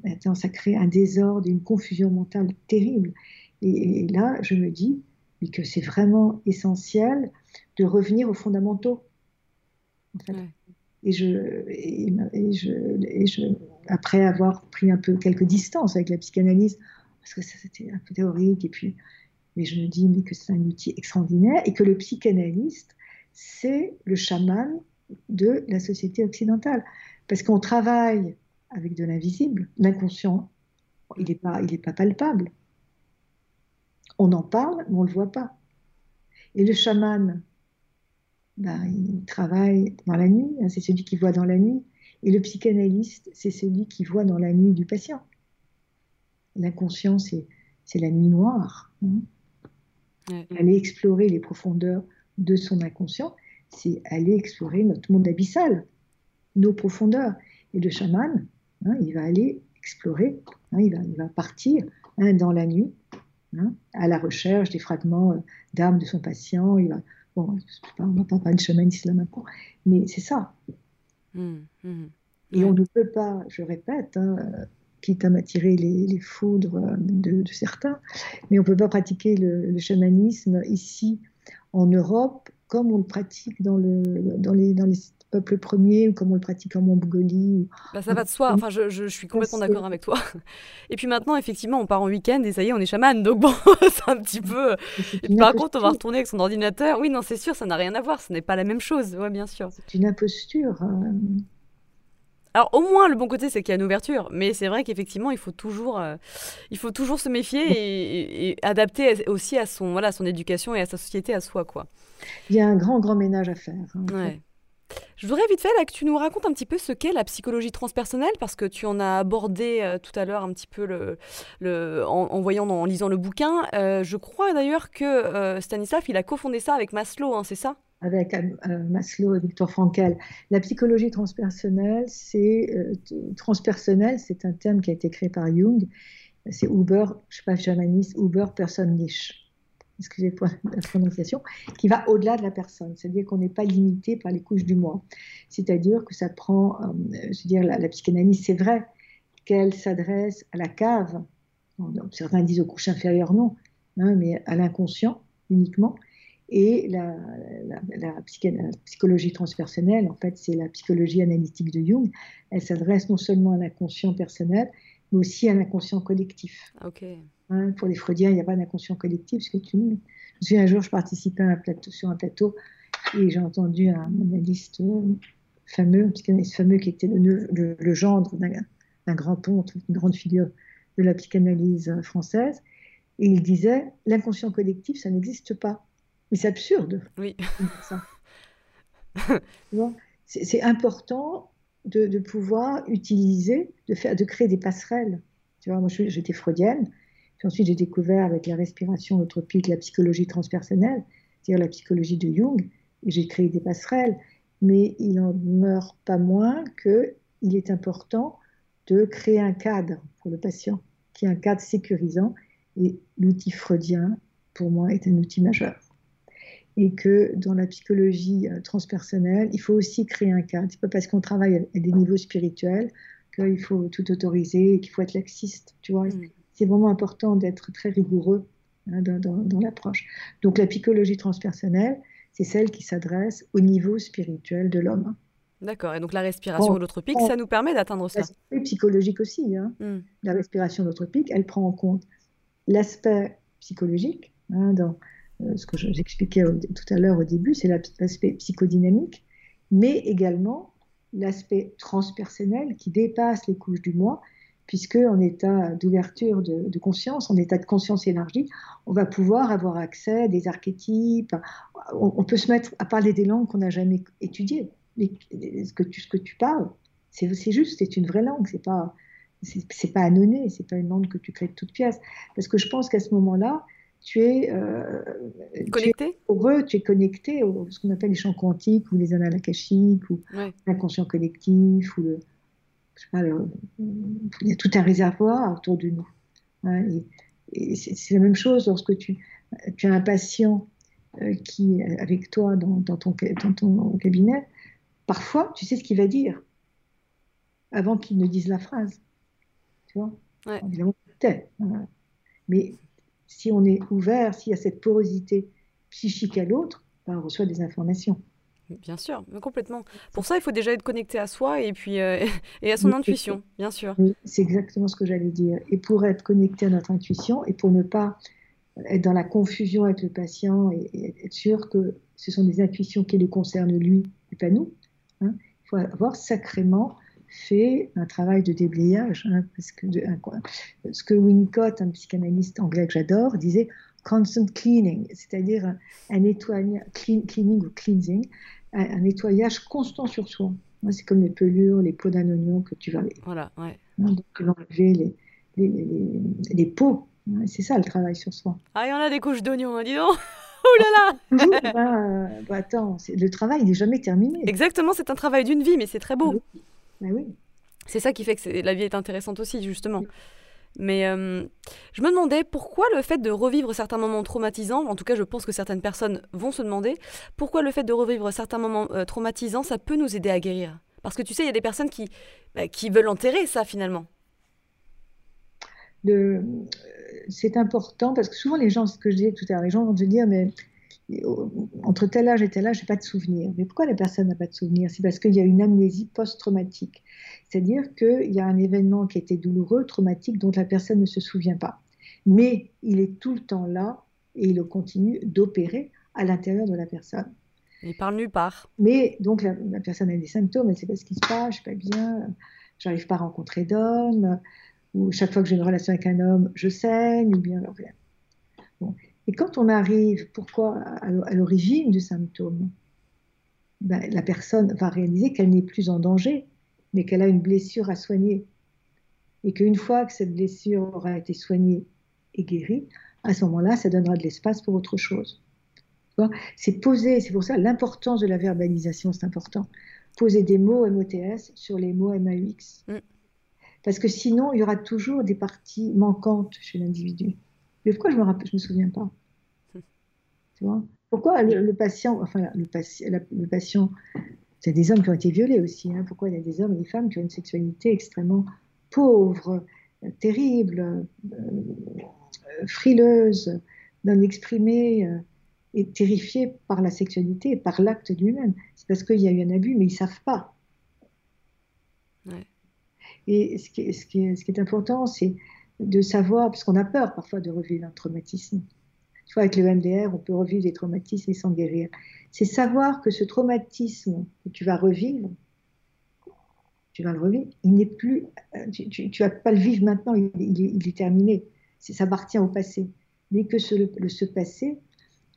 maintenant ça crée un désordre, une confusion mentale terrible. Et, là, je me dis que c'est vraiment essentiel de revenir aux fondamentaux. Et, je, et, je, après avoir pris un peu quelques distances avec la psychanalyse, parce que c'était un peu théorique, et puis mais je me dis mais que c'est un outil extraordinaire et que le psychanalyste, c'est le chaman de la société occidentale. Parce qu'on travaille avec de l'invisible, l'inconscient, il n'est pas, pas palpable. On en parle, mais on ne le voit pas. Et le chaman, ben, il travaille dans la nuit, hein, c'est celui qui voit dans la nuit. Et le psychanalyste, c'est celui qui voit dans la nuit du patient. L'inconscient, c'est la nuit noire. Hein. Aller explorer les profondeurs de son inconscient, c'est aller explorer notre monde abyssal, nos profondeurs. Et le chaman, hein, il va aller explorer, hein, il, va, partir dans la nuit à la recherche des fragments euh, d'âme de son patient. Il va, bon, on ne parle pas de chamanisme là maintenant, mais c'est ça. Mmh, mmh. Et on ne peut pas, je répète, quitte à m'attirer les, foudres de, certains. Mais on ne peut pas pratiquer le, chamanisme ici en Europe comme on le pratique dans, le, dans, les, dans les peuples premiers ou comme on le pratique en Mongolie. Bah ça va de soi, enfin, je, je, suis complètement d'accord avec toi. Et puis maintenant, effectivement, on part en week-end et ça y est, on est chaman. Donc bon, [laughs] c'est un petit peu... Et par contre, on va retourner avec son ordinateur. Oui, non, c'est sûr, ça n'a rien à voir, ce n'est pas la même chose, ouais, bien sûr. C'est une imposture. Hein. Alors au moins le bon côté c'est qu'il y a une ouverture, mais c'est vrai qu'effectivement il faut toujours, euh, il faut toujours se méfier et, adapter aussi à son voilà son éducation et à sa société à soi quoi. Il y a un grand grand ménage à faire. Hein, Je voudrais vite fait que tu nous racontes un petit peu ce qu'est la psychologie transpersonnelle, parce que tu en as abordé euh, tout à l'heure un petit peu en, lisant le bouquin. Euh, je crois d'ailleurs que Stanislav, il a cofondé ça avec Maslow, hein, c'est ça? Avec euh, Maslow et Victor Frankl. La psychologie transpersonnelle, c'est euh, transpersonnel, c'est un terme qui a été créé par Jung. C'est Uber, je sais pas jamaniste, Uber person niche. Excusez moi la prononciation, qui va au-delà de la personne. C'est-à-dire qu'on n'est pas limité par les couches du moi. C'est-à-dire que ça prend, euh, je veux dire, la, psychanalyse, c'est vrai qu'elle s'adresse à la cave. certains disent aux couches inférieures, non, hein, mais à l'inconscient uniquement. Et la, psychologie transpersonnelle, en fait, c'est la psychologie analytique de Jung. Elle s'adresse non seulement à l'inconscient personnel, mais aussi à l'inconscient collectif. Hein, pour les Freudiens, il n'y a pas d'inconscient collectif. Parce que tu... Je me souviens un jour, je participais un plateau, sur un plateau et j'ai entendu un analyste fameux, un psychanalyste fameux qui était le, le, gendre d'un grand ponte, une grande figure de la psychanalyse française. Et il disait l'inconscient collectif, ça n'existe pas. Mais c'est absurde. Oui. [laughs] c'est important de, pouvoir utiliser, de, faire, de créer des passerelles. Tu vois, moi, j'étais freudienne. Puis ensuite, j'ai découvert avec la respiration tropique la psychologie transpersonnelle, c'est-à-dire la psychologie de Jung. et j'ai créé des passerelles, mais il n'en meurt pas moins qu'il est important de créer un cadre pour le patient, qui est un cadre sécurisant, et l'outil freudien, pour moi, est un outil majeur. Et que dans la psychologie euh, transpersonnelle, il faut aussi créer un cadre. C'est pas parce qu'on travaille à des niveaux spirituels qu'il faut tout autoriser, qu'il faut être laxiste, tu vois. Mm. C'est vraiment important d'être très rigoureux hein, dans, l'approche. Donc la psychologie transpersonnelle, c'est celle qui s'adresse au niveau spirituel de l'homme. D'accord. Et donc la respiration holotropique, ça nous permet d'atteindre ça. C'est psychologique aussi. Hein. Mm. La respiration holotropique, elle prend en compte l'aspect psychologique, hein, dans ce que j'expliquais tout à l'heure au début, c'est l'aspect psychodynamique, mais également l'aspect transpersonnel qui dépasse les couches du moi, puisque en état d'ouverture de, conscience, en état de conscience élargie, on va pouvoir avoir accès à des archétypes, on, peut se mettre à parler des langues qu'on n'a jamais étudiées. Ce que tu, parles, c'est juste, c'est une vraie langue, c'est pas c'est pas c'est pas une langue que tu crées de toute pièce. Parce que je pense qu'à ce moment-là, tu es euh, connecté. Tu es, tu es connecté au ce qu'on appelle les champs quantiques ou les annales akashiques ou l'inconscient collectif ou le, je sais pas, il y a tout un réservoir autour de nous. Hein, et, c'est la même chose lorsque tu, tu as un patient euh, qui est avec toi dans, dans, ton, dans ton cabinet. Parfois, tu sais ce qu'il va dire avant qu'il ne dise la phrase. Tu vois? Évidemment, Mais si on est ouvert, s'il y a cette porosité psychique à l'autre, ben, on reçoit des informations. Bien sûr, complètement. Pour ça, il faut déjà être connecté à soi et puis euh, [laughs] et à son intuition, bien sûr. c'est exactement ce que j'allais dire. Et pour être connecté à notre intuition et pour ne pas être dans la confusion avec le patient et, être sûr que ce sont des intuitions qui les concernent lui et pas nous, hein, il faut avoir sacrément fait un travail de déblayage. Hein, parce que ce que Winnicott, un psychanalyste anglais que j'adore, disait constant cleaning, c'est-à-dire un, nettoyage, cleaning ou cleansing, un, nettoyage constant sur soi. C'est comme les pelures, les peaux d'un oignon que tu vas, voilà, ouais. Hein, vas enlever les, les, les, les peaux. C'est ça le travail sur soi. Ah, il y en a des couches d'oignons, hein, dis donc [laughs] Ouh là là [laughs] bah, bah, Attends, le travail n'est jamais terminé. Exactement, c'est un travail d'une vie, mais c'est très beau. oui. C'est ça qui fait que la vie est intéressante aussi, justement. Mais euh, je me demandais pourquoi le fait de revivre certains moments traumatisants, en tout cas je pense que certaines personnes vont se demander, pourquoi le fait de revivre certains moments euh, traumatisants, ça peut nous aider à guérir? Parce que tu sais, il y a des personnes qui, bah, qui veulent enterrer ça finalement. Euh, c'est important parce que souvent les gens, ce que je disais tout à l'heure, les gens vont te dire, mais entre tel âge et tel âge, je n'ai pas de souvenir. Mais pourquoi la personne n'a pas de souvenir? C'est parce qu'il y a une amnésie post-traumatique. C'est-à-dire qu'il y a un événement qui était douloureux, traumatique, dont la personne ne se souvient pas. Mais il est tout le temps là et il continue d'opérer à l'intérieur de la personne. Il parle nulle part. Mais donc la, personne a des symptômes, elle ne sait pas ce qui se passe, je ne suis pas bien, j'arrive pas à rencontrer d'homme, ou chaque fois que j'ai une relation avec un homme, je saigne, ou bien. Bon. Et quand on arrive, pourquoi, à l'origine du symptôme, ben, la personne va réaliser qu'elle n'est plus en danger, mais qu'elle a une blessure à soigner. Et qu'une fois que cette blessure aura été soignée et guérie, à ce moment-là, ça donnera de l'espace pour autre chose. C'est poser, c'est pour ça l'importance de la verbalisation, c'est important. Poser des mots MOTS sur les mots MAUX. Mm. Parce que sinon, il y aura toujours des parties manquantes chez l'individu. Mais pourquoi je me rappelle, je me souviens pas [laughs] tu vois? Pourquoi le, patient, enfin le, le patient, c'est des hommes qui ont été violés aussi. Hein. pourquoi il y a des hommes et des femmes qui ont une sexualité extrêmement pauvre, terrible, euh, frileuse, non exprimée euh, et terrifiée par la sexualité et par l'acte lui-même? C'est parce qu'il y a eu un abus, mais ils ne savent pas. Et ce qui, ce, qui est, ce qui est important, c'est de savoir, parce qu'on a peur parfois de revivre un traumatisme. Tu vois, avec le MDR, on peut revivre des traumatismes et s'en guérir. C'est savoir que ce traumatisme que tu vas revivre, tu vas le revivre, il n'est plus, tu ne vas pas le vivre maintenant, il, est, terminé. Ça appartient au passé. Mais que ce, passé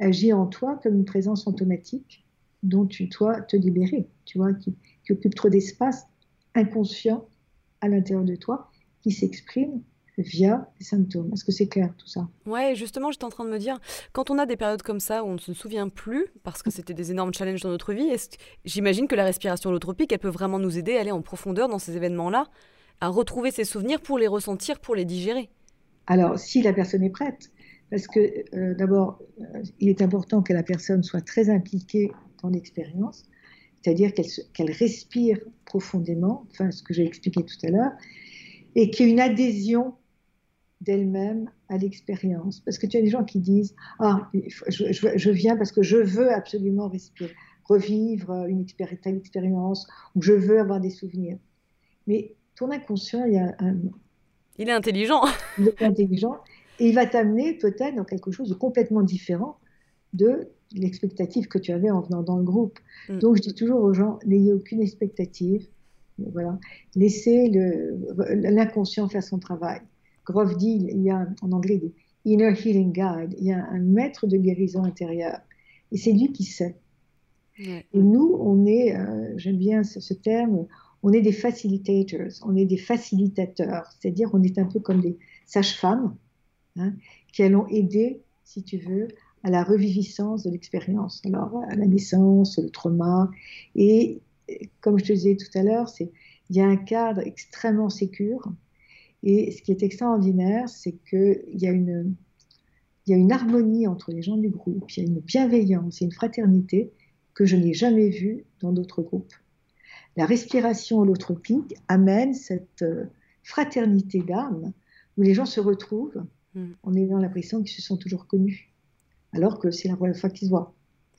agit en toi comme une présence automatique dont tu dois te libérer, tu vois, qui occupe trop d'espace inconscient à l'intérieur de toi, qui s'exprime via les symptômes. Est-ce que c'est clair tout ça? Ouais, justement, j'étais en train de me dire, quand on a des périodes comme ça où on ne se souvient plus, parce que c'était des énormes challenges dans notre vie, j'imagine que la respiration holotropique, elle peut vraiment nous aider à aller en profondeur dans ces événements-là, à retrouver ces souvenirs pour les ressentir, pour les digérer? Alors, si la personne est prête, parce que euh, d'abord, euh, il est important que la personne soit très impliquée dans l'expérience, c'est-à-dire qu'elle respire profondément, enfin ce que j'ai expliqué tout à l'heure, et qu'il y ait une adhésion d'elle-même à l'expérience. Parce que tu as des gens qui disent Ah, je, viens parce que je veux absolument respirer, revivre une telle expérience, ou je veux avoir des souvenirs. Mais ton inconscient, il, y a un, il est intelligent. [laughs] il est intelligent, et il va t'amener peut-être dans quelque chose de complètement différent de l'expectative que tu avais en venant dans le groupe. Mm. Donc je dis toujours aux gens, n'ayez aucune expectative. Voilà. Laissez l'inconscient faire son travail. Groff dit, il y a en anglais des inner healing guide, il y a un maître de guérison intérieure. Et c'est lui qui sait. Et nous, on est, euh, j'aime bien ce, terme, on est des facilitators, on est des facilitateurs, c'est-à-dire on est un peu comme des sages-femmes hein, qui allons aider, si tu veux, à la reviviscence de l'expérience. Alors, à la naissance, le trauma. Et comme je te disais tout à l'heure, il y a un cadre extrêmement sécure. Et ce qui est extraordinaire, c'est qu'il y a une il y a une harmonie entre les gens du groupe, il y a une bienveillance et une fraternité que je n'ai jamais vue dans d'autres groupes. La respiration holotropique amène cette euh, fraternité d'âme où les gens se retrouvent mm. en ayant l'impression qu'ils se sont toujours connus alors que c'est la première fois qu'ils se voient.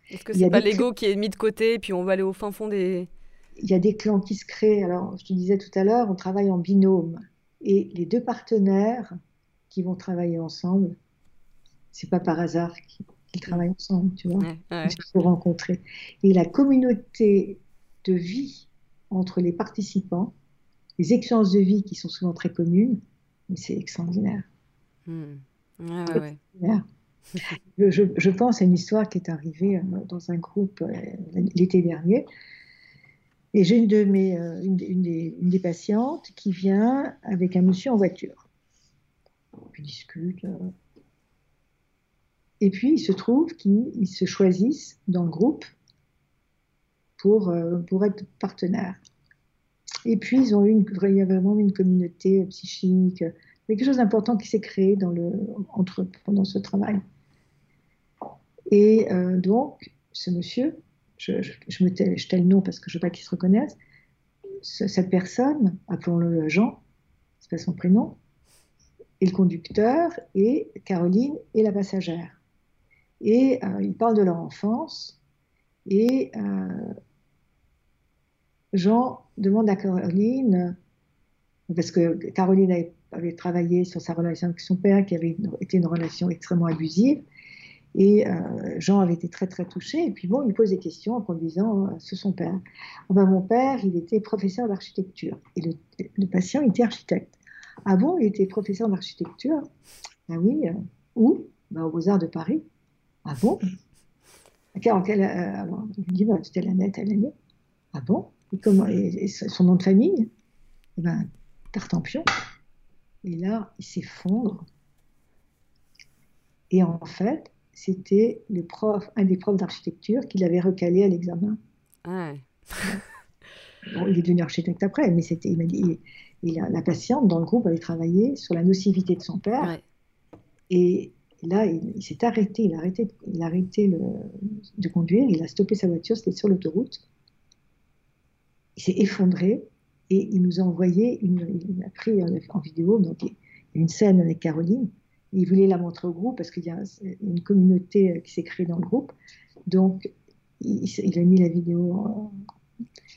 Est-ce que c'est pas l'ego qui est mis de côté, puis on va aller au fin fond des... Il y a des clans qui se créent. Alors, je te disais tout à l'heure, on travaille en binôme. Et les deux partenaires qui vont travailler ensemble, c'est pas par hasard qu'ils travaillent ensemble, tu vois. Ils se rencontrer. Et la communauté de vie entre les participants, les expériences de vie qui sont souvent très communes, c'est extraordinaire. Hmm. Ouais, je, pense à une histoire qui est arrivée euh, dans un groupe euh, l'été dernier. Et j'ai une, de euh, une, des, patientes qui vient avec un monsieur en voiture. Puis discute. Et puis il se trouve qu'ils se choisissent dans le groupe pour, pour être partenaires. Et puis ils ont eu une, il y a vraiment une communauté psychique, quelque chose d'important qui s'est créé dans le, entre, pendant ce travail. Et euh, donc, ce monsieur, je, je, me tais, le nom parce que je ne veux pas qu'il se reconnaisse, cette personne, appelons-le Jean, c'est pas son prénom, est le conducteur et Caroline est la passagère. Et euh, ils parlent de leur enfance et euh, Jean demande à Caroline, parce que Caroline avait, travaillé sur sa relation avec son père, qui avait été une relation extrêmement abusive, et euh, Jean avait été très très touché. Et puis bon, il pose des questions en conduisant euh, sur son père. Oh ben, mon père, il était professeur d'architecture. Et le, patient était architecte. Ah bon, il était professeur d'architecture? Ah oui. Euh, où? Ben, Aux Beaux-Arts de Paris. Ah bon? En quel, Je lui dis, ben, c'était l'année, telle année. Ah bon? Et, son nom de famille? Eh ben, Tartampion. Et là, il s'effondre. Et en fait, c'était le prof, un des profs d'architecture qui l'avait recalé à l'examen. Ah [laughs] il est devenu architecte après, mais c'était, il m'a dit, la patiente dans le groupe avait travaillé sur la nocivité de son père. Et là, il, s'est arrêté, il a arrêté, il a arrêté de conduire, il a stoppé sa voiture, c'était sur l'autoroute. Il s'est effondré et il nous a envoyé, une, il a pris en vidéo donc, une scène avec Caroline il voulait la montrer au groupe parce qu'il y a une communauté euh, qui s'est créée dans le groupe. Donc, il, a mis la vidéo en,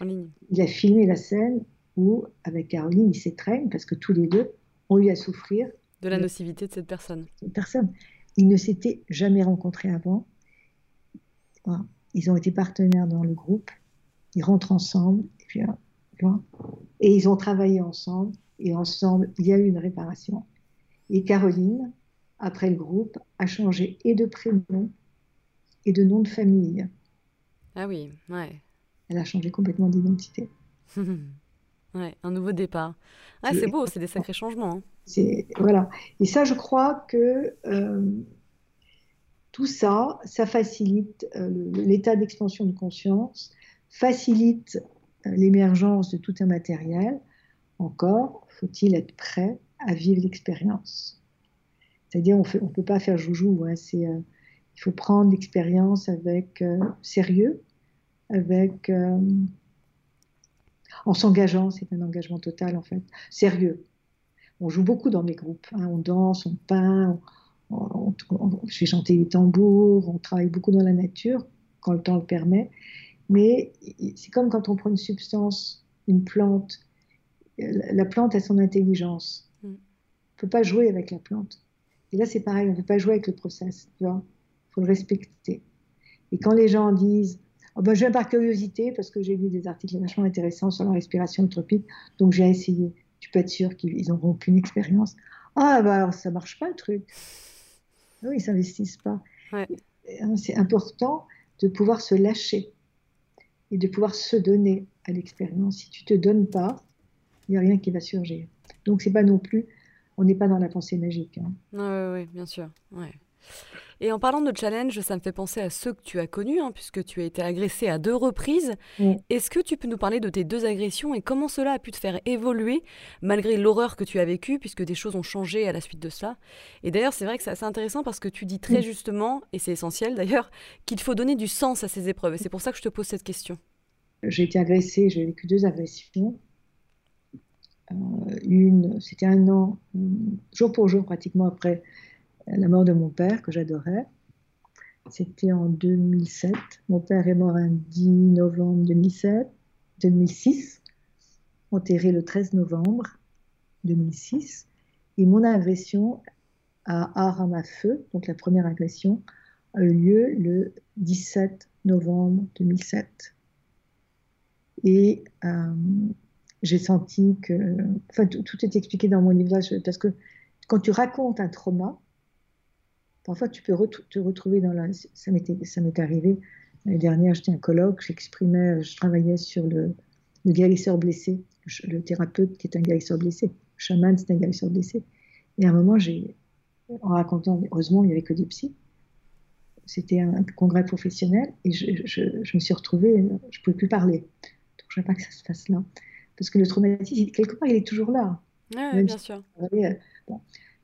ligne. Il a filmé la scène où, avec Caroline, il s'étreignent parce que tous les deux ont eu à souffrir de la nocivité de cette personne. Cette personne. Ils ne s'étaient jamais rencontrés avant. Ils ont été partenaires dans le groupe. Ils rentrent ensemble. Et, puis, et ils ont travaillé ensemble. Et ensemble, il y a eu une réparation. Et Caroline, après le groupe, a changé et de prénom et de nom de famille. Ah oui, ouais. Elle a changé complètement d'identité. [laughs] Ouais, un nouveau départ. Ah, c'est beau, c'est des sacrés changements. Hein. C'est voilà. Et ça, je crois que euh, tout ça, ça facilite euh, l'état d'expansion de conscience, facilite euh, l'émergence de tout un matériel. Encore, faut-il être prêt à vivre l'expérience. C'est-à-dire, on ne peut pas faire joujou. Hein, c'est, il faut prendre l'expérience avec sérieux, avec en s'engageant, c'est un engagement total en fait, sérieux. On joue beaucoup dans mes groupes, hein. on danse, on peint, on, je fais chanter les tambours, on travaille beaucoup dans la nature quand le temps le permet. Mais c'est comme quand on prend une substance, une plante, la plante a son intelligence. Mm. On ne peut pas jouer avec la plante. Et là, c'est pareil, on ne peut pas jouer avec le process. Il faut le respecter. Et quand les gens disent oh ben, Je viens par curiosité parce que j'ai lu des articles vachement intéressants sur la respiration tropique, donc j'ai essayé. Tu peux être sûr qu'ils n'auront aucune expérience. Ah, bah alors ça marche pas le truc. Oui, ils s'investissent pas. Hein, c'est important de pouvoir se lâcher et de pouvoir se donner à l'expérience. Si tu te donnes pas, il n'y a rien qui va surgir. Donc c'est pas non plus, on n'est pas dans la pensée magique. Hein. Oui, bien sûr. Ouais. Et en parlant de challenge, ça me fait penser à ceux que tu as connus, hein, puisque tu as été agressé à deux reprises. Est-ce que tu peux nous parler de tes deux agressions et comment cela a pu te faire évoluer malgré l'horreur que tu as vécue, puisque des choses ont changé à la suite de cela? Et d'ailleurs, c'est vrai que c'est assez intéressant parce que tu dis très justement, et c'est essentiel d'ailleurs, qu'il faut donner du sens à ces épreuves. Et c'est pour ça que je te pose cette question. J'ai été agressée, j'ai vécu deux agressions. Euh, une, c'était un an, jour pour jour pratiquement après la mort de mon père, que j'adorais. C'était en 2007. Mon père est mort un 10 novembre 2007, 2006, enterré le 13 novembre 2006. Et mon agression à Aramafeu, donc la première agression, a eu lieu le 17 novembre 2007. Et euh, j'ai senti que. Enfin, tout, est expliqué dans mon livre, parce que quand tu racontes un trauma, Parfois, tu peux te retrouver dans la. Ça m'est arrivé l'année dernière, j'étais un colloque, j'exprimais, je travaillais sur le, guérisseur blessé, le, thérapeute qui est un guérisseur blessé, le chaman, c'est un guérisseur blessé. Et à un moment, en racontant, heureusement, il n'y avait que des psys. C'était un congrès professionnel et je, me suis retrouvée, je ne pouvais plus parler. Donc, je ne veux pas que ça se fasse là. Parce que le traumatisme, quelque part, il est toujours là. Oui, bien sûr. Bon.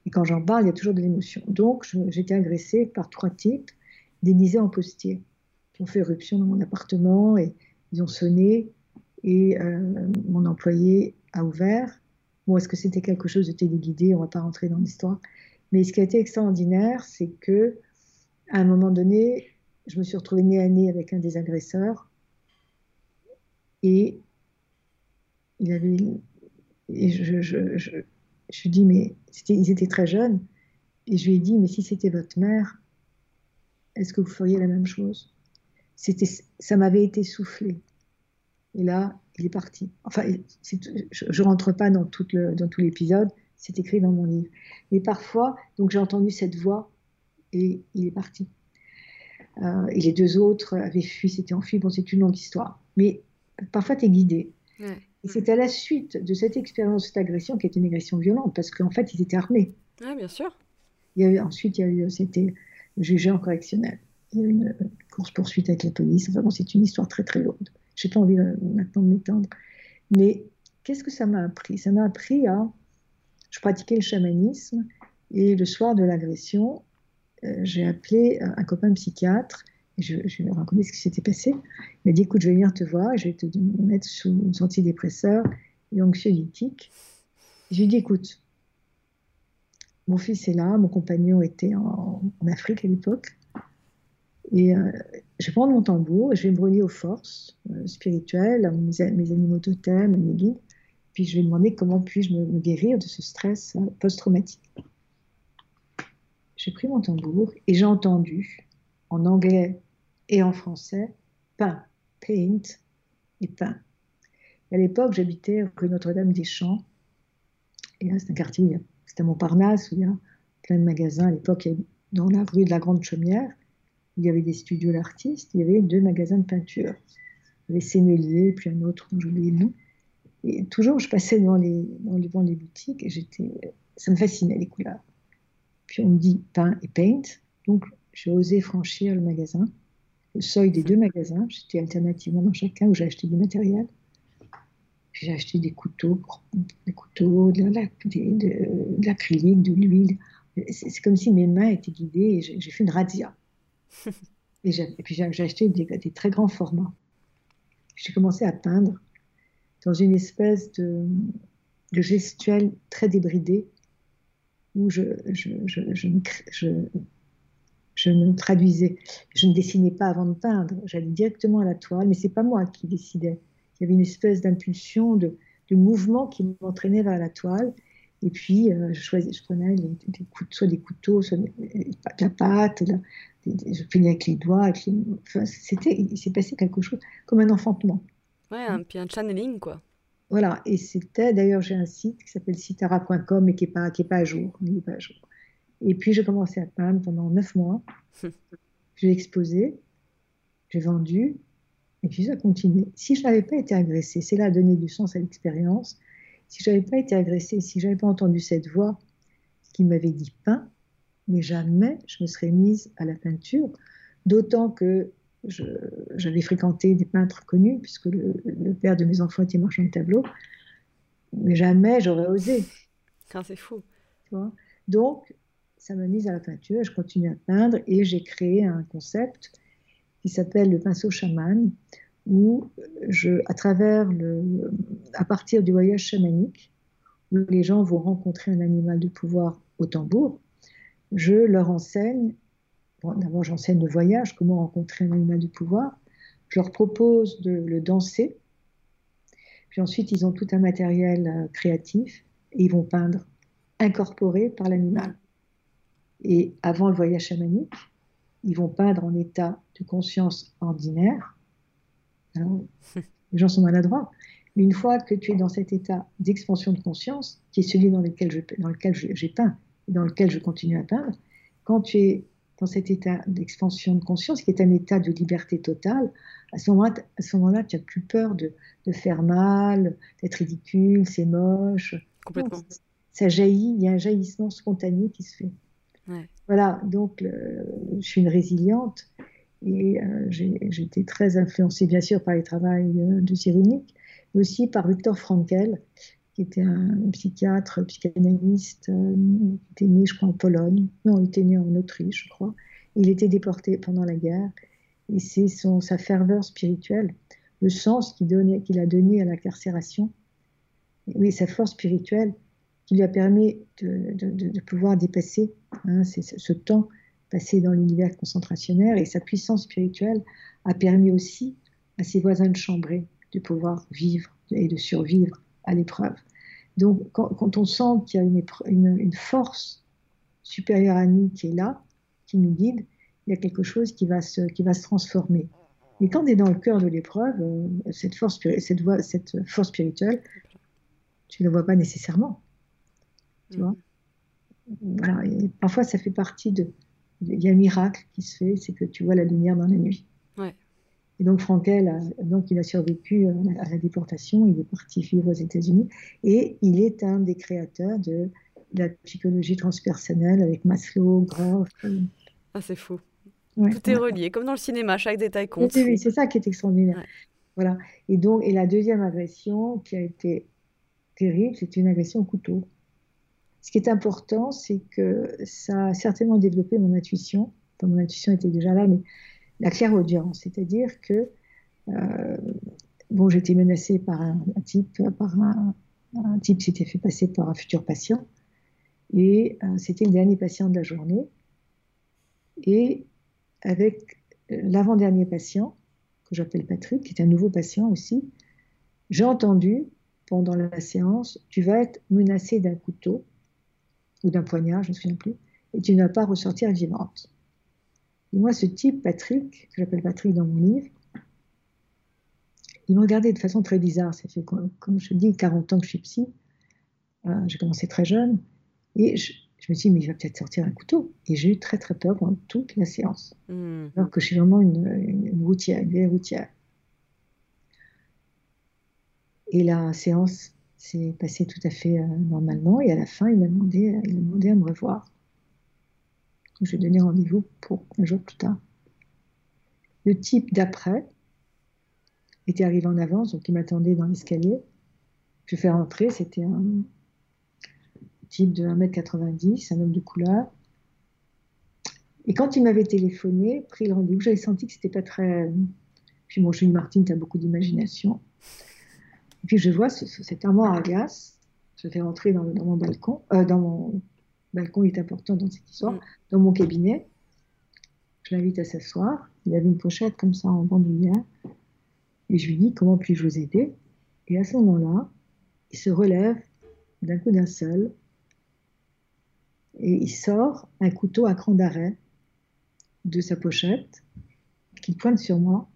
Et quand j'en parle, il y a toujours de l'émotion. Donc, j'étais agressée par trois types déguisés en postiers qui ont fait éruption dans mon appartement et ils ont sonné et euh, mon employé a ouvert. Bon, est-ce que c'était quelque chose de téléguidé? On ne va pas rentrer dans l'histoire. Mais ce qui a été extraordinaire, c'est que à un moment donné, je me suis retrouvée nez à nez avec un des agresseurs et il avait et je, je, je lui dis, mais ils étaient très jeunes. Et je lui ai dit, mais si c'était votre mère, est-ce que vous feriez la même chose? C'était, Ça m'avait été soufflé. Et là, il est parti. Enfin, je ne rentre pas dans tout, le, dans tout l'épisode, c'est écrit dans mon livre. Mais parfois, donc j'ai entendu cette voix et il est parti. Euh, et les deux autres avaient fui, s'étaient enfuis. Bon, c'est une longue histoire. Mais parfois, tu es guidé. Et c'est à la suite de cette expérience, cette agression, qui était une agression violente, parce qu'en fait, ils étaient armés. Oui, bien sûr. Il y a eu, ensuite, il y a eu, c'était jugé en correctionnel. Il y a eu une course-poursuite avec la police. Enfin bon, c'est une histoire très, très lourde. Je n'ai pas envie euh, maintenant de m'étendre. Mais qu'est-ce que ça m'a appris? Ça m'a appris à... Je pratiquais le chamanisme, et le soir de l'agression, euh, j'ai appelé euh, un copain psychiatre je, je lui ai raconté ce qui s'était passé. Il m'a dit écoute, je vais venir te voir, je vais te mettre sous antidépresseur et anxiolytique. Je lui ai dit écoute, mon fils est là, mon compagnon était en, Afrique à l'époque, et euh, je vais prendre mon tambour et je vais me relier aux forces euh, spirituelles, à mes, animaux totems, à mes guides, puis je vais demander comment puis-je me, guérir de ce stress euh, post-traumatique. J'ai pris mon tambour et j'ai entendu en anglais et en français, peint, paint et peint. à l'époque, j'habitais rue Notre-Dame-des-Champs. Et là, c'est un quartier, c'était Montparnasse, où il y a plein de magasins. À l'époque, dans la rue de la Grande Chaumière, il y avait des studios d'artistes, il y avait deux magasins de peinture. Il y avait Sénélier, puis un autre dont j'oublie le nom. Et toujours, je passais dans les, les, les boutiques et j'étais, ça me fascinait les couleurs. Puis on me dit peint et paint. Donc j'ai osé franchir le magasin, le seuil des deux magasins. J'étais alternativement dans chacun où j'ai acheté du matériel. J'ai acheté des couteaux, des couteaux, de l'acrylique, de, de l'huile. C'est comme si mes mains étaient guidées et j'ai fait une razzia. [laughs] et, puis j'ai acheté des, des, très grands formats. J'ai commencé à peindre dans une espèce de, de gestuelle très débridée où je, je, je, je, je ne traduisais, je ne dessinais pas avant de peindre, j'allais directement à la toile, mais c'est pas moi qui décidais. Il y avait une espèce d'impulsion, de, de, mouvement qui m'entraînait vers la toile. Et puis, euh, je, choisis, je, prenais soit des couteaux, soit de la pâte, je peignais avec les doigts. c'était, il s'est passé quelque chose comme un enfantement. Ouais, un, puis un channeling, quoi. Voilà, et c'était, d'ailleurs, j'ai un site qui s'appelle citara.com et qui n'est pas, qui est pas à jour. Il est pas à jour. Et puis j'ai commencé à peindre pendant neuf mois. [laughs] j'ai exposé, j'ai vendu, et puis ça a continué. Si je n'avais pas été agressée, c'est là donner du sens à l'expérience. Si je n'avais pas été agressée, si je n'avais pas entendu cette voix qui m'avait dit peint, mais jamais je me serais mise à la peinture. D'autant que j'avais fréquenté des peintres connus, puisque le, père de mes enfants était marchand de tableaux, mais jamais j'aurais osé. C'est fou. Donc, ça m'a mise à la peinture, je continue à peindre et j'ai créé un concept qui s'appelle le pinceau chaman, où à travers le, à partir du voyage chamanique, où les gens vont rencontrer un animal de pouvoir au tambour, je leur enseigne, d'abord j'enseigne le voyage, comment rencontrer un animal de pouvoir, je leur propose de le danser, puis ensuite ils ont tout un matériel euh, créatif et ils vont peindre incorporé par l'animal. Et avant le voyage chamanique, ils vont peindre en état de conscience ordinaire. [laughs] les gens sont maladroits. Mais une fois que tu es dans cet état d'expansion de conscience, qui est celui dans lequel, je, dans lequel j'ai peint et dans lequel je continue à peindre, quand tu es dans cet état d'expansion de conscience, qui est un état de liberté totale, à ce moment-là, tu n'as plus peur de, de, faire mal, d'être ridicule, c'est moche. Complètement. ça jaillit, il y a un jaillissement spontané qui se fait. Voilà, donc je suis une résiliente et euh, été très influencée bien sûr par les travaux euh, de Cyrulnik, mais aussi par Victor Frankel, qui était un psychiatre, psychanalyste, euh, qui était né, je crois, en Pologne. Non, il était né en Autriche, je crois. Il était déporté pendant la guerre. Et c'est sa ferveur spirituelle, le sens qu'il a donné à l'incarcération, oui, sa force spirituelle, qui lui a permis de, pouvoir dépasser hein, ce temps passé dans l'univers concentrationnaire et sa puissance spirituelle a permis aussi à ses voisins de chambrée de pouvoir vivre et de survivre à l'épreuve. Donc quand, on sent qu'il y a une, une, force supérieure à nous qui est là, qui nous guide, il y a quelque chose qui va se, qui va se transformer. Mais quand on est dans le cœur de l'épreuve, euh, cette force, cette, voie, cette force spirituelle, tu ne la vois pas nécessairement. Mm. Voilà, et parfois, ça fait partie de. Il y a un miracle qui se fait, c'est que tu vois la lumière dans la nuit. Et donc, Frankel, donc, il a survécu à la déportation, il est parti vivre aux États-Unis, et il est un des créateurs de la psychologie transpersonnelle avec Maslow, Groff. Ah, c'est fou. Tout est relié, comme dans le cinéma, chaque détail compte. Oui, c'est ça qui est extraordinaire. Voilà. Et donc, et la deuxième agression qui a été terrible, c'est une agression au couteau. Ce qui est important, c'est que ça a certainement développé mon intuition. Enfin, mon intuition était déjà là, mais la clairaudience, c'est-à-dire que euh, bon, j'étais menacée par un, type, par un, type qui s'était fait passer par un futur patient, et euh, c'était le dernier patient de la journée. Et avec l'avant-dernier patient, que j'appelle Patrick, qui est un nouveau patient aussi, j'ai entendu pendant la séance, tu vas être menacé d'un couteau ou d'un poignard, je ne me souviens plus, et tu ne vas pas ressortir vivante. Et moi, ce type, Patrick, que j'appelle Patrick dans mon livre, il me regardait de façon très bizarre. Ça fait, comme je dis, 40 ans que je suis psy. Euh, j'ai commencé très jeune. Et je, me suis dit, mais il va peut-être sortir un couteau. Et j'ai eu très, très peur pendant toute la séance. Hmm. Alors que je suis vraiment une, routière, une vieille routière. Et la séance s'est passée tout à fait euh, normalement. Et à la fin, il m'a demandé, il a demandé à me revoir. Je lui ai donné rendez-vous pour un jour plus tard. Le type d'après était arrivé en avance, donc il m'attendait dans l'escalier. Je fais rentrer, c'était un type de 1m90, un homme de couleur. Et quand il m'avait téléphoné, pris le rendez-vous, j'avais senti que c'était pas très. Puis bon, suis Martine, tu as beaucoup d'imagination. Et puis je vois cet armoire à glace, je fais rentrer dans, mon balcon, euh, dans mon balcon est important dans cette histoire, mm. dans mon cabinet. Je l'invite à s'asseoir. Il avait une pochette comme ça en bandoulière. Et je lui dis comment puis-je vous aider? Et à ce moment-là, il se relève d'un coup d'un seul et il sort un couteau à cran d'arrêt de sa pochette qu'il pointe sur moi.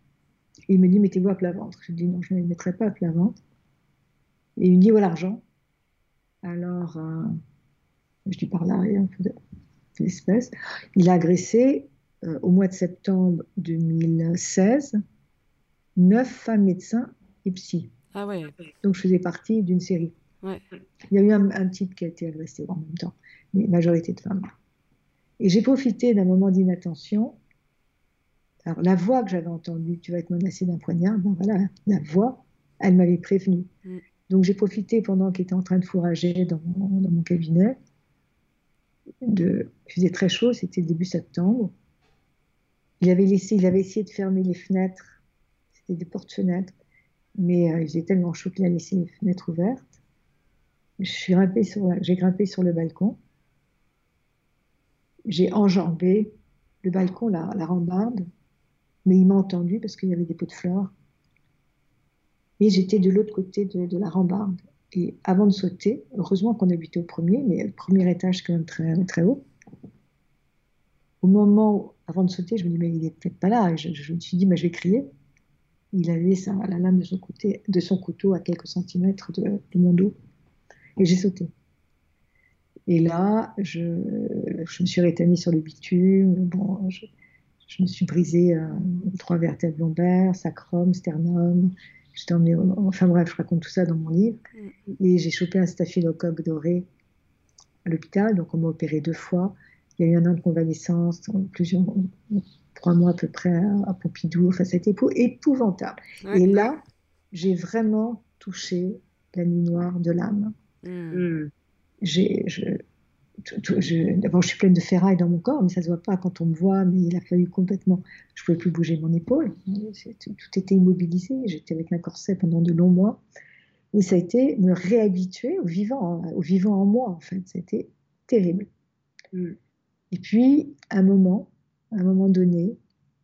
Et il me dit mettez-vous à plat ventre. Je lui dis non, je ne me mettrai pas à plat ventre. Et il me dit voilà l'argent. Alors, euh, je dis par là, il y a un peu d'espèce. Il a agressé euh, au mois de septembre 2016 neuf femmes médecins et psy. Ah ouais. Donc je faisais partie d'une série. Ouais. Il y a eu un, type qui a été agressé en même temps, mais majorité de femmes. Et j'ai profité d'un moment d'inattention. Alors la voix que j'avais entendue, tu vas être menacé d'un poignard, ben voilà, la voix, elle m'avait prévenu. Mm. Donc j'ai profité pendant qu'il était en train de fourrager dans mon, cabinet. Il faisait très chaud, c'était début septembre. Il avait, laissé, il avait essayé de fermer les fenêtres, c'était des portes-fenêtres, mais euh, il faisait tellement chaud qu'il a laissé les fenêtres ouvertes. J'ai grimpé, sur, grimpé sur le balcon. J'ai enjambé le balcon, la, la rambarde, mais il m'a entendu parce qu'il y avait des pots de fleurs. Et j'étais de l'autre côté de, la rambarde. Et avant de sauter, heureusement qu'on habitait au premier, mais le premier étage quand même très, très haut. Au moment, où, avant de sauter, je me dis, mais il est peut-être pas là. je, me suis dit, mais je vais crier. Il avait la lame de son, couteau à quelques centimètres de, mon dos. Et j'ai sauté. Et là, je, me suis rétamée sur le bitume. Je me suis brisé euh, trois vertèbres lombaires, sacrum, sternum. J'étais emmenée, enfin bref, je raconte tout ça dans mon livre. Mm. Et j'ai chopé un staphylocoque doré à l'hôpital, donc on m'a opéré deux fois. Il y a eu un an de convalescence, plusieurs, trois mois à peu près à Pompidou. Enfin, c'était épouvantable. Et là, j'ai vraiment touché la nuit noire de l'âme. Mm. J'ai, je, d'abord, je suis pleine de ferraille dans mon corps, mais ça se voit pas quand on me voit. Mais il a fallu complètement. Je pouvais plus bouger mon épaule. Tout était immobilisé. J'étais avec un corset pendant de longs mois. Et ça a été me réhabituer au vivant, au vivant en moi, en fait. C'était terrible. Mm. Et puis, à un moment, à un moment donné,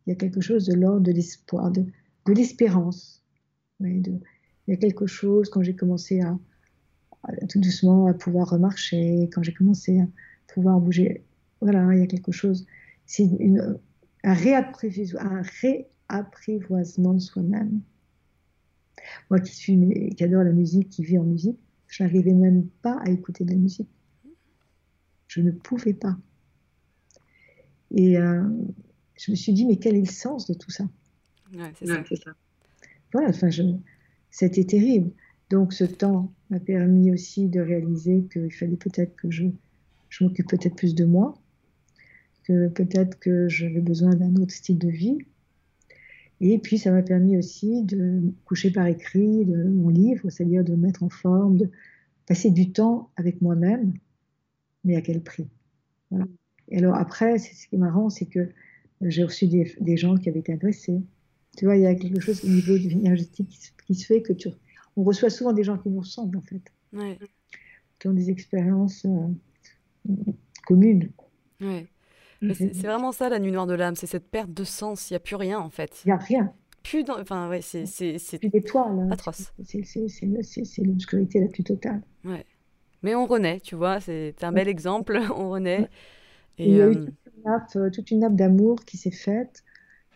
il y a quelque chose de l'ordre de l'espoir, de, de l'espérance. il y a quelque chose, quand j'ai commencé à, tout doucement à pouvoir remarcher, quand j'ai commencé à pouvoir bouger, voilà, il y a quelque chose. C'est un, réapprivoisement, un réapprivoisement de soi-même. Moi qui suis, qui adore la musique, qui vis en musique, je n'arrivais même pas à écouter de la musique. Je ne pouvais pas. Et euh, je me suis dit, mais quel est le sens de tout ça? Ouais, c'est ça. ça. Voilà, enfin, c'était terrible. Donc ce temps m'a permis aussi de réaliser qu'il fallait peut-être que je, m'occupe peut-être plus de moi, que peut-être que j'avais besoin d'un autre style de vie. Et puis ça m'a permis aussi de coucher par écrit de mon livre, c'est-à-dire de me mettre en forme, de passer du temps avec moi-même, mais à quel prix? Et alors après, ce qui est marrant, c'est que j'ai reçu des, gens qui avaient été agressés. Tu vois, il y a quelque chose au niveau du énergétique qui, qui se fait que tu, on reçoit souvent des gens qui nous ressemblent, en fait. Qui ont des expériences euh, communes. Ouais. c'est vraiment ça, la nuit noire de l'âme, c'est cette perte de sens. Il n'y a plus rien, en fait. Il n'y a rien. Plus dans... Enfin, ouais, c'est... Plus d'étoiles. Hein. Atroce. C'est l'obscurité la plus totale. Ouais. Mais on renaît, tu vois, c'est un bel exemple, [laughs] on renaît. Et, il y a eu euh, toute une nappe, d'amour qui s'est faite.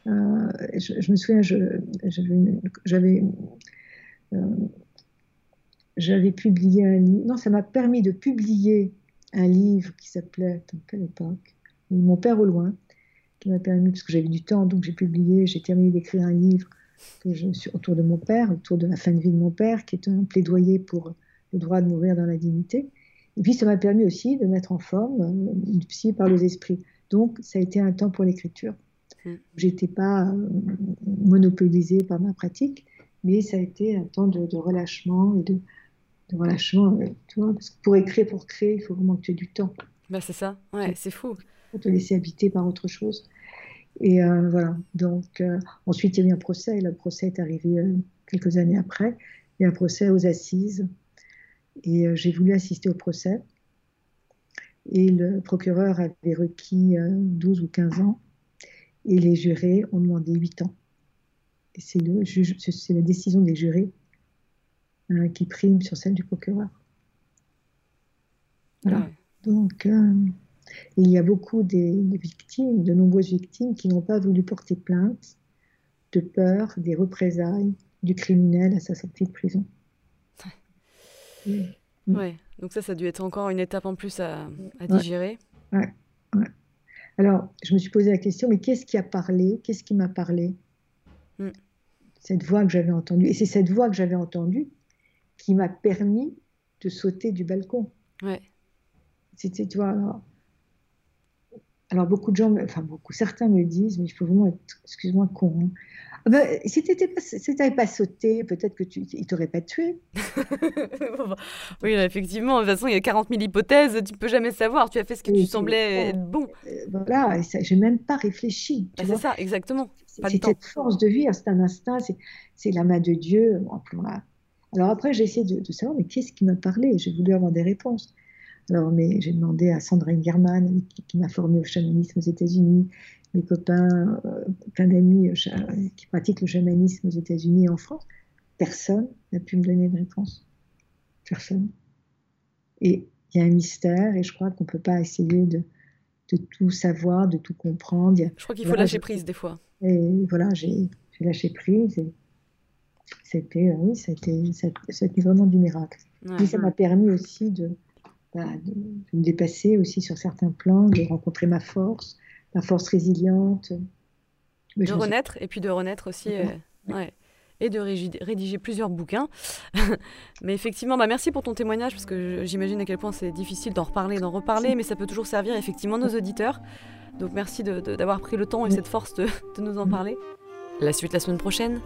Euh, je, me souviens, j'avais euh, j'avais publié un livre. Non, ça m'a permis de publier un livre qui s'appelait, à quelle époque? Mon père au loin, qui m'a permis, parce que j'avais du temps, donc j'ai publié, j'ai terminé d'écrire un livre que je autour de mon père, autour de la fin de vie de mon père, qui est un plaidoyer pour le droit de mourir dans la dignité. Et puis ça m'a permis aussi de mettre en forme euh, une psy par les esprits. Donc ça a été un temps pour l'écriture. Je mmh. J'étais pas euh, monopolisée par ma pratique, mais ça a été un temps de, relâchement et de, relâchement. Tu vois, parce que pour écrire, pour créer, il faut vraiment que tu aies du temps. Bah c'est ça, ouais, c'est fou. Faut te laisser habiter par autre chose. Et euh, voilà. Donc, euh, ensuite, il y a eu un procès. Et le procès est arrivé euh, quelques années après. Il y a eu un procès aux assises. Et j'ai voulu assister au procès. Et le procureur avait requis 12 ou 15 ans. Et les jurés ont demandé 8 ans. Et c'est, le juge, c'est la décision des jurés qui prime sur celle du procureur. Voilà. Donc, il y a beaucoup de, victimes, de nombreuses victimes qui n'ont pas voulu porter plainte de peur des représailles du criminel à sa sortie de prison. Ouais. Donc ça, ça a dû être encore une étape en plus à, digérer. Ouais. Alors, je me suis posé la question, mais qu'est-ce qui a parlé? Qu'est-ce qui m'a parlé? Hmm. Cette voix que j'avais entendue. Et c'est cette voix que j'avais entendue qui m'a permis de sauter du balcon. Ouais. C'était, tu vois, alors beaucoup de gens, enfin beaucoup, certains me disent, mais il faut vraiment être, excuse-moi, con. Hein. Ah ben, si tu n'avais pas, sauté, peut-être que tu, il t'aurait pas tué. [laughs] oui, effectivement. De toute façon, il y a 40 000 hypothèses. Tu peux jamais savoir. Tu as fait ce que tu semblais être bon. Euh, voilà, j'ai même pas réfléchi. Bah, c'est ça, exactement. C'est cette force de vivre, c'est un instinct, c'est la main de Dieu. Alors après, j'ai essayé de, de, savoir, mais qu'est-ce qui m'a parlé? J'ai voulu avoir des réponses. Alors, mais j'ai demandé à Sandrine German, qui, m'a formée au chamanisme aux États-Unis, mes copains, euh, plein d'amis euh, qui pratiquent le chamanisme aux États-Unis et en France. Personne n'a pu me donner de réponse. Personne. Et il y a un mystère, et je crois qu'on ne peut pas essayer de, de, tout savoir, de tout comprendre. Je crois qu'il faut lâcher prise des fois. Et voilà, j'ai lâché prise. Et c'était, euh, oui, c'était vraiment du miracle. Et ça m'a permis aussi de, bah, de, me dépasser aussi sur certains plans, de rencontrer ma force, ma force résiliente. de renaître, et puis de renaître aussi. Euh, ouais. Et de rédiger plusieurs bouquins. [laughs] mais effectivement, bah merci pour ton témoignage, parce que j'imagine à quel point c'est difficile d'en reparler, d'en reparler, mais ça peut toujours servir effectivement nos auditeurs. Donc merci d'avoir pris le temps et cette force de, de nous en parler. La suite la semaine prochaine